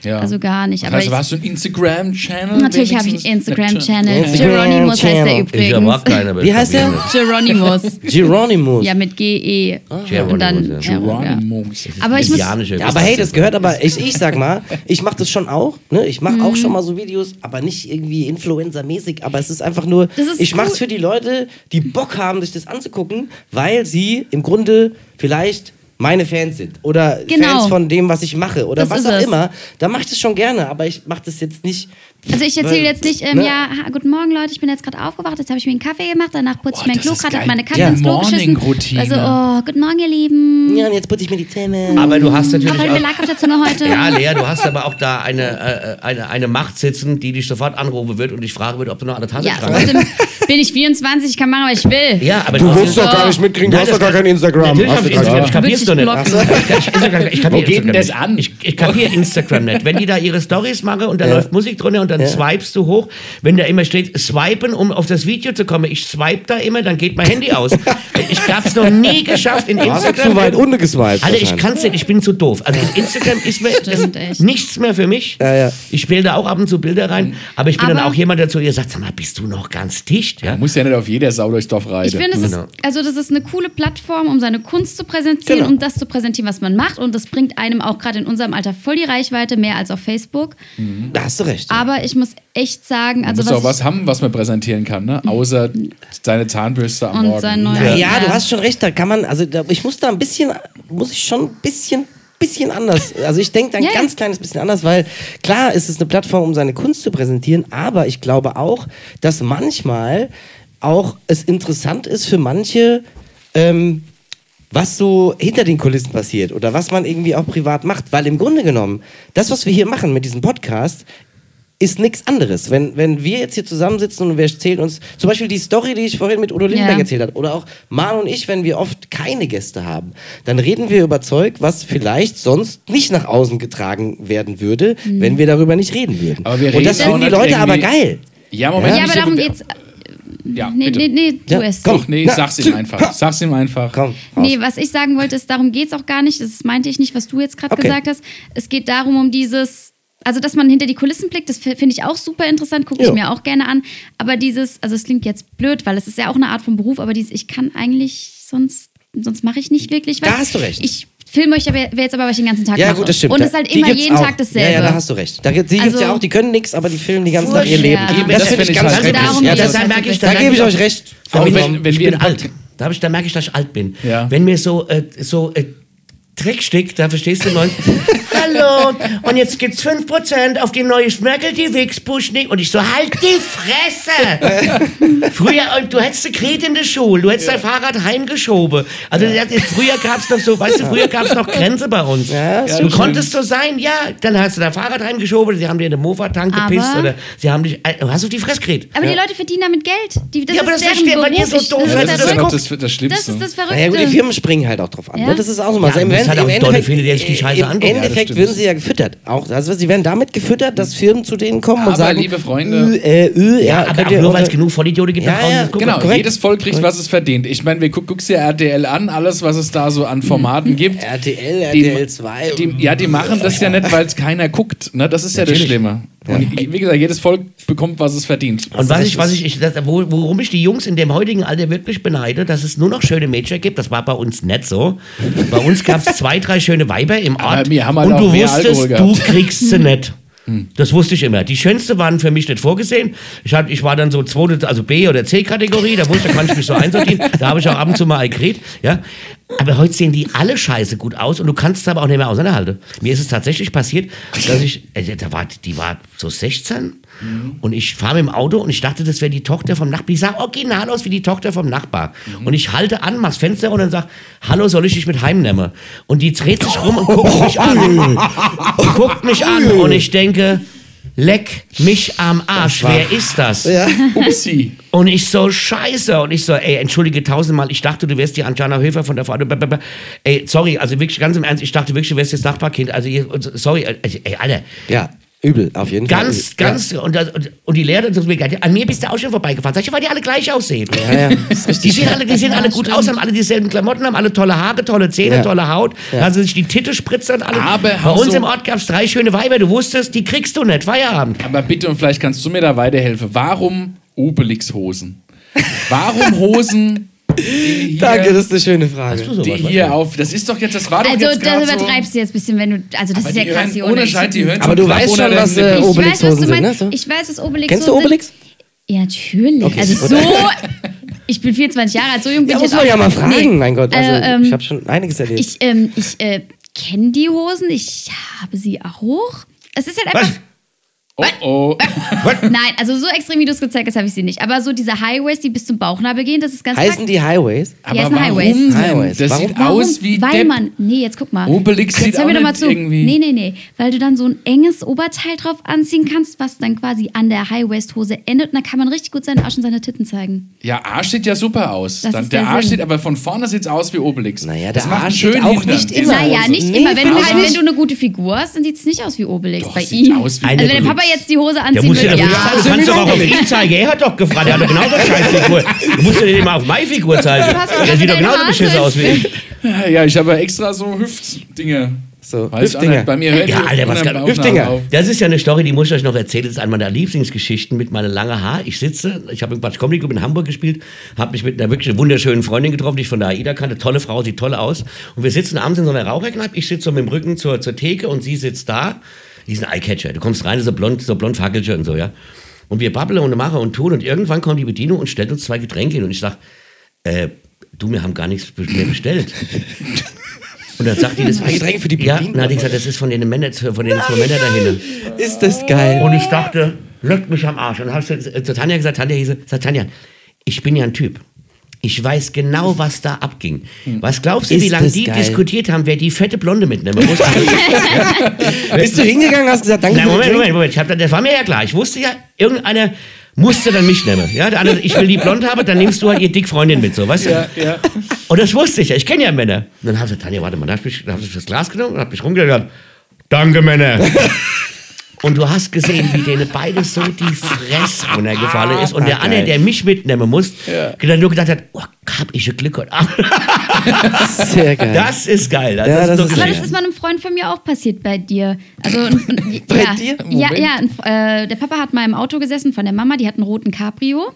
Ja. Also gar nicht. Aber also hast du einen Instagram-Channel? natürlich habe ich einen? Instagram-Channel. Instagram Geronimos heißt der Channel. Ich habe auch übrigens. keinen, aber Wie heißt der? Geronimos. Geronimus. ja, mit G-E. Geronimos, Und dann ja. Herum, ja. Geronimos. Aber ich muss, aber hey, das gehört aber, ich, ich sag mal, ich mache das schon auch. Ne? Ich mache Mhm. auch schon mal so Videos, aber nicht irgendwie Influencer-mäßig. Aber es ist einfach nur, Das ist ich mache es für die Leute, die Bock haben, sich das anzugucken, weil sie im Grunde vielleicht meine Fans sind oder Genau. Fans von dem, was ich mache oder Das was auch es. immer. Da mache ich das schon gerne, aber ich mache das jetzt nicht. Also ich erzähle jetzt nicht, ähm, ne? ja, ha, guten Morgen Leute, ich bin jetzt gerade aufgewacht, jetzt habe ich mir einen Kaffee gemacht, danach putze ich mein Klo, gerade hat meine Katze Ja. ins Klo geschissen. Morning-Routine. Also, oh, guten Morgen ihr Lieben. Ja, und jetzt putze ich mir die Zähne. Aber du hast natürlich mir auch, lag auf der Zunge heute. ja, Lea, du hast aber auch da eine, äh, eine, eine Macht sitzen, die dich sofort anrufen wird und dich fragen wird, ob du noch eine Tasse Ja, schreibst. trotzdem bin ich 24, ich kann machen, was ich will. Ja, aber Du willst doch gar nicht mitkriegen, du hast doch gar kein Instagram. Natürlich Hast du ich gar Instagram, ich kapier's doch nicht. blocken. Ich, ich, ich, ich kapier Instagram das nicht. an? Ich, ich kapiere Instagram nicht. Wenn die da ihre Stories machen und da läuft Musik drunter und dann swipest du hoch, wenn da immer steht, swipen, um auf das Video zu kommen, ich swipe da immer, dann geht mein Handy aus. ich hab's noch nie geschafft in Du hast Instagram. zu weit unten geswiped. Alter, ich kann's nicht, ich bin zu doof. Also Instagram ist mir Stimmt, nichts mehr für mich. Ja, ja. Ich spiele da auch ab und zu Bilder rein, aber ich bin dann Aber- auch jemand, der zu ihr sagt, sag mal, bist du noch ganz dicht? Ja? Du musst ja nicht auf jeder Sau durchs Dorf Ich reiten. finde, es ist, Genau. also das ist eine coole Plattform, um seine Kunst zu präsentieren Genau. und das zu präsentieren, was man macht. Und das bringt einem auch gerade in unserem Alter voll die Reichweite, mehr als auf Facebook. Da hast du recht. Aber ich muss echt sagen, also muss was auch was haben, was man präsentieren kann, ne? Außer seine Zahnbürste am Und Morgen. sein neuer- Ja, Ja. du hast schon recht, da kann man, also da, ich muss da ein bisschen, muss ich schon ein bisschen, bisschen anders, also ich denke da ein ja. ganz kleines bisschen anders, weil klar ist es eine Plattform, um seine Kunst zu präsentieren, aber ich glaube auch, dass manchmal auch es interessant ist für manche, ähm, was so hinter den Kulissen passiert oder was man irgendwie auch privat macht. Weil im Grunde genommen, das, was wir hier machen mit diesem Podcast, ist nichts anderes. Wenn, wenn wir jetzt hier zusammensitzen und wir erzählen uns, zum Beispiel die Story, die ich vorhin mit Udo Lindenberg Ja. erzählt habe, oder auch Manu und ich, wenn wir oft keine Gäste haben, dann reden wir über Zeug, was vielleicht sonst nicht nach außen getragen werden würde, Mhm. wenn wir darüber nicht reden würden. Aber wir und das finden die Leute aber geil. Ja, Moment. Ja, aber ich- darum geht's. Ja, Nee, bitte. nee, nee, du Ja, es. komm. Doch, nee, Na, sag's ihm einfach. Sag's ihm einfach. Komm. Nee, was ich sagen wollte, ist, darum geht es auch gar nicht. Das meinte ich nicht, was du jetzt gerade Okay. gesagt hast. Es geht darum, um dieses, also dass man hinter die Kulissen blickt, das finde ich auch super interessant, gucke ich Ja. mir auch gerne an. Aber dieses, also es klingt jetzt blöd, weil es ist ja auch eine Art von Beruf, aber dieses, ich kann eigentlich sonst, sonst mache ich nicht wirklich was. Da hast du recht. Ich filme euch aber wäre jetzt aber, was ich den ganzen Tag Ja, mache. gut, das stimmt. Und es ist halt immer jeden auch. Tag dasselbe. Ja, ja, da hast du recht. Da, gibt- die gibt's Also- ja auch, die können nichts, aber die filmen die ganze Tag ihr Leben. Ja. Das, Das finde find ich ganz halt kritisch. darum Ja, das, es da halt merke ich, da gebe ich auch- euch recht. Auch wenn, wenn- wenn ich wir bin alt. Da, ich, da merke ich, dass ich alt bin. Ja. Wenn mir so, äh, so äh, Dreckstück, da verstehst du neun. Hallo, und jetzt gibt's 5% auf die neue Merkel, die Wix-Puschnik. Und ich so, halt die Fresse! früher, und du hättest gekriegt in der Schule, du hättest dein Fahrrad heimgeschoben. Also das ist- früher gab's noch so, weißt du, früher gab's noch Grenze bei uns. Ja, das du stimmt. konntest so sein, ja, dann hast du dein Fahrrad heimgeschoben, sie haben dir in den Mofa-Tank gepisst oder sie haben dich, du hast auf die Fresse gekriegt. aber die Leute verdienen damit Geld. Die, das Ja, aber ist das weil ihr Beruf. so doof das, ist das das, ist ja noch guckt. das, das Schlimmste. das ist das Verrückte. Naja gut, die Firmen springen halt auch drauf an. Ja. Ne? Das ist auch so mal. Ja, das hat im auch Donne Endeffekt- findet, der sich die Scheiße Im anguckt. Ja, das Endeffekt stimmt. würden sie ja gefüttert. Auch, also sie werden damit gefüttert, dass Firmen zu denen kommen und Aber, sagen, liebe Freunde- äh, Ö, ja, Ja, aber auch nur, weil es genug Vollidioten gibt, Ja, ja, gucken. Genau, korrekt. jedes Volk kriegt, was es verdient. Ich meine, wir gu guckst dir RTL an, alles, was es da so an Formaten gibt. RTL, RTL 2. Die, ja, die machen das ja nicht, weil es keiner guckt. Ne? Das ist ja Natürlich. das Schlimme. Und wie gesagt, jedes Volk bekommt, was es verdient. Und was ich, was ich, ich das, wo, worum ich die Jungs in dem heutigen Alter wirklich beneide, dass es nur noch schöne Mädchen gibt, das war bei uns nicht so. Bei uns gab es zwei, drei schöne Weiber im Aber Ort. wir haben halt und auch du wusstest, du kriegst sie nicht. Das wusste ich immer. Die schönste waren für mich nicht vorgesehen. Ich, hab, ich war dann so zweite, also B- oder C-Kategorie, da wusste, kann ich mich so einsortieren. Da habe ich auch ab und zu mal geredet. Ja. Aber heute sehen die alle scheiße gut aus und du kannst es aber auch nicht mehr auseinanderhalten. Mir ist es tatsächlich passiert, dass ich, äh, da war, die war so 16 und ich fahre mit dem Auto und ich dachte, das wäre die Tochter vom Nachbar. Die sah original aus wie die Tochter vom Nachbar. Und ich halte an, mach's Fenster und dann sag, hallo, soll ich dich mit heimnehmen? Und die dreht sich rum und guckt mich an. Und guckt mich an und ich denke, leck mich am Arsch, wer ist das? ja. Upsi. Und ich so, scheiße. Und ich so, ey, entschuldige tausendmal, ich dachte, du wärst die Anjana Höfer von der Frau. Ey, sorry, also wirklich ganz im Ernst, ich dachte wirklich, du wärst das Nachbarkind. Also, sorry, ey, ey, Alter. ja, übel, auf jeden Fall. Ganz, ganz, und, das, und, und die Lehrerin sagt mir, gleich, an mir bist du auch schon vorbeigefahren. Sag ich, weil die alle gleich aussehen. Ja, ja. Die sehen alle, die sehen alle gut aus, haben alle dieselben Klamotten, haben alle tolle Haare, tolle Zähne, Ja. tolle Haut, Ja. lassen sich die Titte spritzern. Alle. Aber Bei haben uns so- im Ort gab es drei schöne Weiber, du wusstest, die kriegst du nicht. Feierabend. Aber bitte, und vielleicht kannst du mir da weiterhelfen. Warum Obelix-Hosen? Warum Hosen, Danke, das ist eine schöne Frage. Die hier auf. Das ist doch jetzt, das war doch Also, jetzt das gerade so. übertreibst du jetzt ein bisschen, wenn du. Also, das Aber ist ja krass hören, hier ohne Scheiß, die hören Aber du weißt schon, was, äh. Ich weiß, was sind, meinst. ne? So. Ich weiß, was Obelix Kennst du sind. Obelix? Ja, natürlich. Okay, also gut. so. Ich bin 24 Jahre alt, so jung bin Ja, ich muss jetzt man auch ja mal fragen, Nee. mein Gott. Also, Äh, ähm, ich habe schon einiges erlebt. Ich, ähm, ich äh, kenne die Hosen, ich habe sie auch. Es ist halt einfach. Was? Oh, oh. Nein, also so extrem, wie du es gezeigt hast, habe ich sie nicht. Aber so diese Highways, die bis zum Bauchnabel gehen, das ist ganz Heißen die Highways? Die heißen warum Highways. denn? Highways. Das Warum? sieht Warum? aus wie Weil Depp. man, nee, jetzt guck mal. Obelix jetzt sieht hör mir doch mal nicht zu. irgendwie- Nee, nee, nee, weil du dann so ein enges Oberteil drauf anziehen kannst, was dann quasi an der High-Waist-Hose endet und dann kann man richtig gut seinen Arsch und seine Titten zeigen. Ja, Arsch sieht ja super aus. Das Dann, ist der der Arsch Sinn. sieht, aber von vorne sieht es aus wie Obelix. Naja, das der Arsch schönen auch Hintern. nicht immer Naja, nicht Nee, immer. Wenn du, halt, wenn du eine gute Figur hast, dann sieht es nicht aus wie Obelix Doch, bei sieht ihm. aus wie Eine also wenn der Obelix. Papa jetzt die Hose Der anziehen würde, ja. ja, du kannst doch auch auf ihn zeigen. Er hat doch gefragt, er hat doch genauso eine Scheißfigur. Du musst ja nicht immer auf meine Figur zeigen. Der sieht doch genauso beschissen aus wie ich. Ja, ich habe ja extra so Hüftdinge. So, Weiß Bei mir hört Ja, Alter, was kann- Hüftdinger. auf. Das ist ja eine Story, die muss ich euch noch erzählen. Das ist eine meiner Lieblingsgeschichten mit meiner langen Haar. Ich sitze, ich habe im Quatsch Comedy Club in Hamburg gespielt, habe mich mit einer wirklich wunderschönen Freundin getroffen, die ich von der AIDA kannte. Tolle Frau, sieht toll aus. Und wir sitzen abends in so einer Raucherkneipe. Ich sitze so mit dem Rücken zur, zur Theke und sie sitzt da. Die ist ein Eyecatcher. Du kommst rein, so blond, so blond Fackelchen und so, ja. Und wir babbeln und machen und tun. Und irgendwann kommt die Bedienung und stellt uns zwei Getränke hin. Und ich sag, äh, du, wir haben gar nichts mehr bestellt. Und dann sagt die das Zwei Getränke für die Ja, Bedienung? dann hat die gesagt, das ist von den Männern, von den zwei Männern dahinter. Ist das geil. Und ich dachte, leckt mich am Arsch. Und dann habe ich zu- zu Tanja gesagt, Tanja, hieße, sagt Tanja, ich bin ja ein Typ. Ich weiß genau, was da abging. Was glaubst du, wie lange die geil. diskutiert haben, wer die fette Blonde mitnehmen muss? Bist du hingegangen und hast gesagt, danke Nein, Moment? Moment, Moment. Ich hab, das war mir ja klar. Ich wusste ja, irgendeiner musste dann mich nehmen. Ja, der andere, ich will die blond haben, dann nimmst du halt ihr dick Freundin mit, so, weißt du? Ja, ja. Und das wusste ich ja. Ich kenne ja Männer. Und dann habe ich gesagt, Tanja, warte mal, dann habe ich, dann hab ich das Glas genommen und habe mich gesagt, danke Männer. Und du hast gesehen, wie denen beide so die Fresse runtergefallen ist. Und der Ah, andere, geil. der mich mitnehmen muss, dann nur gedacht hat, oh, hab ich Glück heute Abend. Sehr geil. Das ist geil. Also Ja, das doch ist Aber das ist mal einem Freund von mir auch passiert bei dir. Also ein, ein, Bei ja, dir? Ja, Moment. ja. Ein, äh, der Papa hat mal im Auto gesessen von der Mama, die hat einen roten Cabrio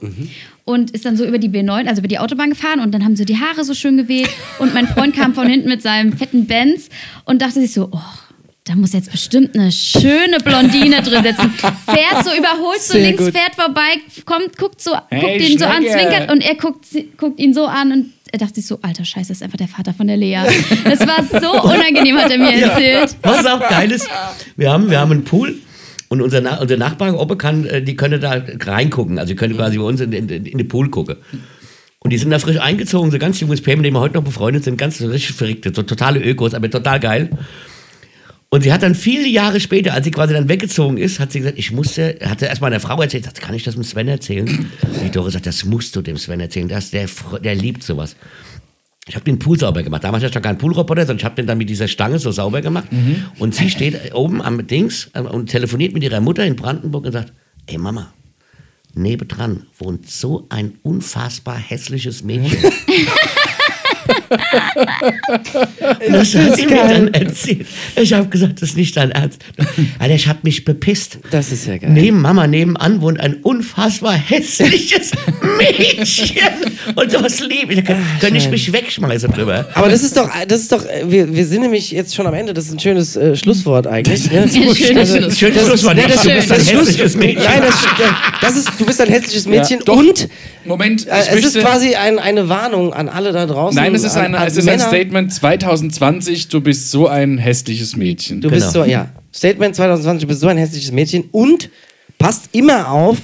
und ist dann so über die B9, also über die Autobahn gefahren und dann haben so die Haare so schön geweht und mein Freund kam von hinten mit seinem fetten Benz und dachte sich so, oh. Da muss jetzt bestimmt eine schöne Blondine drin sitzen. Fährt so, überholt so Sehr links, gut. fährt vorbei, kommt, guckt so, Hey, guckt ihn so an, zwinkert und er guckt, guckt ihn so an und er dachte sich so, alter Scheiße, das ist einfach der Vater von der Lea. Das war so unangenehm, hat er mir erzählt. Was auch geil ist, wir haben, wir haben einen Pool und unser, Na unser Nachbar Oppe kann, äh, die können da reingucken. Also die können quasi bei uns in, in, in den Pool gucken. Und die sind da frisch eingezogen, so ganz junges Pärchen, mit dem wir heute noch befreundet sind, ganz richtig verrückte, so totale Ökos, aber total geil. Und sie hat dann viele Jahre später, als sie quasi dann weggezogen ist, hat sie gesagt, ich musste, hatte erstmal einer Frau erzählt, sagt, kann ich das dem Sven erzählen? Die Dore sagt, das musst du dem Sven erzählen, das, der, der liebt sowas. Ich habe den Pool sauber gemacht. Damals hatte ich noch keinen Poolroboter, sondern ich habe den dann mit dieser Stange so sauber gemacht. Und sie steht oben am Dings und telefoniert mit ihrer Mutter in Brandenburg und sagt, ey Mama, nebendran wohnt so ein unfassbar hässliches Mädchen. Das hat sie mir dann erzählt. Ich habe gesagt, das ist nicht dein Ernst. Alter, ich habe mich bepisst. Das ist ja geil. Neben Mama nebenan wohnt ein unfassbar hässliches Mädchen. Und das liebe ich. Da kann, kann ich mich wegschmeißen drüber. Aber das ist doch, das ist doch, wir, wir sind nämlich jetzt schon am Ende, das ist ein schönes äh, Schlusswort eigentlich. ne? ein schönes Also, Schlusswort. Schön, das das ist- war nee, nicht, das- du bist das ein hässliches Mädchen. Nein, das, das ist, du bist ein hässliches Mädchen doch. und Moment, äh, ich es ist möchte- quasi ein, eine Warnung an alle da draußen. Nein, es ist, eine, an es ist ein Männer. Statement 2020, du bist so ein hässliches Mädchen. Du bist Genau. so, ja. Statement 2020, du bist so ein hässliches Mädchen und passt immer auf,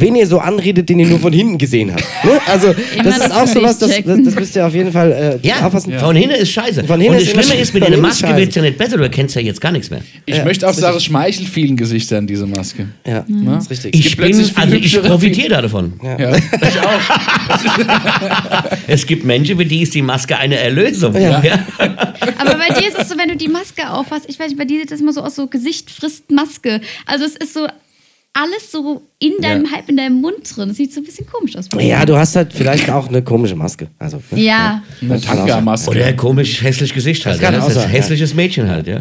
wen ihr so anredet, den ihr nur von hinten gesehen habt. Ne? Also, das ist auch sowas, das, das, das müsst ihr auf jeden Fall äh, Ja, aufpassen. von hinten ist scheiße. Von hinten und ist das Schlimme sch- ist, mit von einer hinten Maske wird es ja nicht besser. Du erkennst ja jetzt gar nichts mehr. Ich Ja, möchte auch sagen, es schmeichelt vielen Gesichtern, diese Maske. Ja, das ist richtig. Ich bin, also ich profitiere davon. Ja, ich auch. Es gibt Menschen, für die ist die Maske eine Erlösung. Ja. Aber bei dir ist es so, wenn du die Maske aufhast, ich weiß nicht, bei dir sieht das immer so aus, so Gesicht frisst Maske. Also es ist so alles so in deinem, Ja. halb in deinem Mund drin. Das sieht so ein bisschen komisch aus. Ja, du hast halt vielleicht auch eine komische Maske. Also, ne? Ja. Eine Tanga-Maske. Oder ein komisch hässlich Gesicht halt. Das kann ja. auch Das ist sein, ein hässliches Mädchen halt, ja.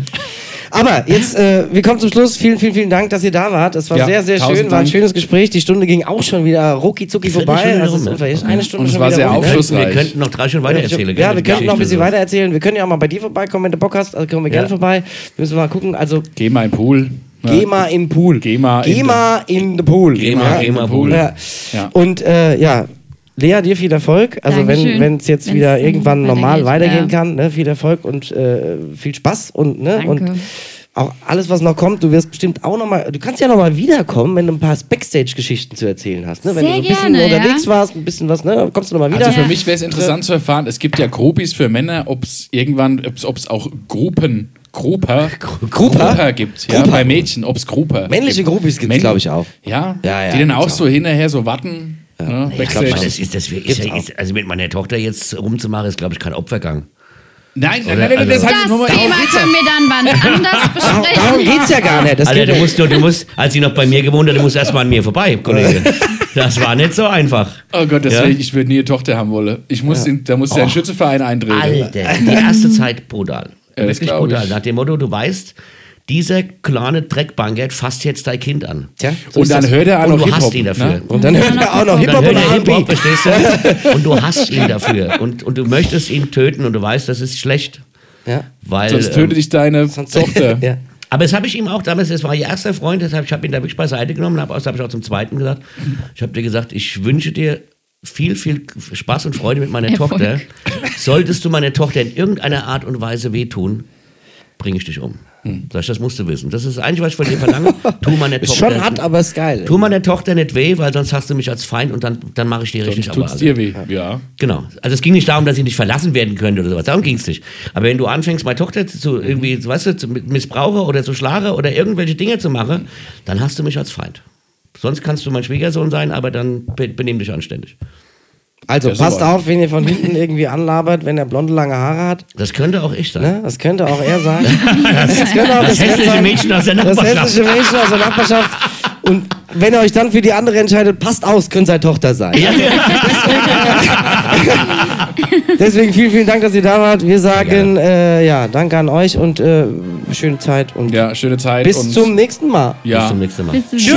Aber jetzt, äh, wir kommen zum Schluss. Vielen, vielen, vielen Dank, dass ihr da wart. Es war Ja, sehr, sehr schön. War ein Dank. schönes Gespräch. Die Stunde ging auch schon wieder rucki zucki vorbei. Also, es ne? ist ungefähr eine Stunde Und es war sehr rum. aufschlussreich. Wir könnten noch drei Stunden weiter erzählen. Ja, wir könnten noch ein bisschen so. weiter erzählen. Wir können ja auch mal bei dir vorbeikommen, wenn du Bock hast. Also kommen wir Ja. gerne vorbei. Müssen wir mal gucken. Also, Geh mal im Pool. Geh mal im Pool. Geh mal in Geh mal in den Pool. Geh mal, ja. geh mal Pool. Ja. Ja. Und äh, ja, Lea, dir viel Erfolg. Also Dankeschön. wenn es jetzt Wenn's wieder irgendwann normal weitergeht, weitergehen ja. kann, ne, viel Erfolg und äh, viel Spaß und ne Danke. und auch alles, was noch kommt, du wirst bestimmt auch noch mal, du kannst ja noch mal wiederkommen, wenn du ein paar Backstage-Geschichten zu erzählen hast. Ne? Wenn Sehr du so ein bisschen gerne, unterwegs ja. warst, ein bisschen was, ne, kommst du noch mal wieder. Also für mich wäre es interessant zu erfahren, es gibt ja Groupies für Männer, ob es irgendwann, ob es auch Gruppen, Grupper, Grupper gibt, ja, Grupper. bei Mädchen, ob es Grupper Männliche gibt. Groupies gibt's, Männ- glaub ich, auch. Ja, Ja, ja, die dann auch auch. so hinterher so warten. Ne, Ich glaube, das ist, das ist, ja, ist, also mit meiner Tochter jetzt rumzumachen, ist, glaube ich, kein Opfergang. Nein, nein, nein, nein, das also- Das mal. Thema können wir dann wann anders Darum, besprechen. darum geht's ja gar nicht. Das Alter, du ja- musst, du, du musst, als sie noch bei mir gewohnt hat, du musst erstmal an mir vorbei, Kollege. Das war nicht so einfach. Oh Gott, das Ja? will ich, ich würde nie eine Tochter haben wollen. Ich muss in, da muss ja ein Schützeverein eintreten. Alter, die erste Zeit brutal. Ja, das Wirklich brutal. Nach dem Motto, du weißt, dieser kleine Dreckbankert fasst jetzt dein Kind an. Tja, so Und dann das. hört er auch Und noch du hasst Hip-Hop. ihn dafür. Ne? Und dann hört er auch noch Und Hip-Hop und Hip-Hop, R&B. verstehst du? Und du hasst ihn dafür. Und, und du möchtest ihn töten und du weißt, das ist schlecht. Ja. Weil, Sonst tötet ähm, dich deine Tochter. ja. aber das habe ich ihm auch damals, das war ihr erster Freund, deshalb ich habe ihn da wirklich beiseite genommen, habe habe ich auch zum zweiten gesagt. Ich habe dir gesagt, ich wünsche dir viel, viel Spaß und Freude mit meiner Erfolg. Tochter. Solltest du meiner Tochter in irgendeiner Art und Weise wehtun, bringe ich dich um. Sag ich, das musst du wissen. Das ist das Einzige, was ich von dir verlange. Tu meiner Ist Tochter. schon hart, aber ist geil. Tu meiner Tochter nicht weh, weil sonst hast du mich als Feind und dann, dann mache ich dir richtig Sonst aber tut's dir weh. Ja. Genau. Also es ging nicht darum, dass sie nicht verlassen werden könnte oder sowas. Darum ging es nicht. Aber wenn du anfängst, meine Tochter zu irgendwie, weißt du, zu missbrauchen oder zu schlagen oder irgendwelche Dinge zu machen, dann hast du mich als Feind. Sonst kannst du mein Schwiegersohn sein, aber dann be benehm dich anständig. Also Ja, passt auf, wenn ihr von hinten irgendwie anlabert, wenn er blonde lange Haare hat. Das könnte auch ich sein. Ne? Das könnte auch er sein. Das, könnte auch Das Sven hässliche sein. Mädchen aus der Das Nachbarschaft. hässliche Mädchen aus der Nachbarschaft. Und wenn ihr euch dann für die andere entscheidet, passt aus, könnte seine Tochter sein. Deswegen vielen, vielen Dank, dass ihr da wart. Wir sagen äh, ja, danke an euch und äh, schöne Zeit und Ja, schöne Zeit. bis und zum nächsten Mal. ja. Bis zum nächsten Mal. Tschüss.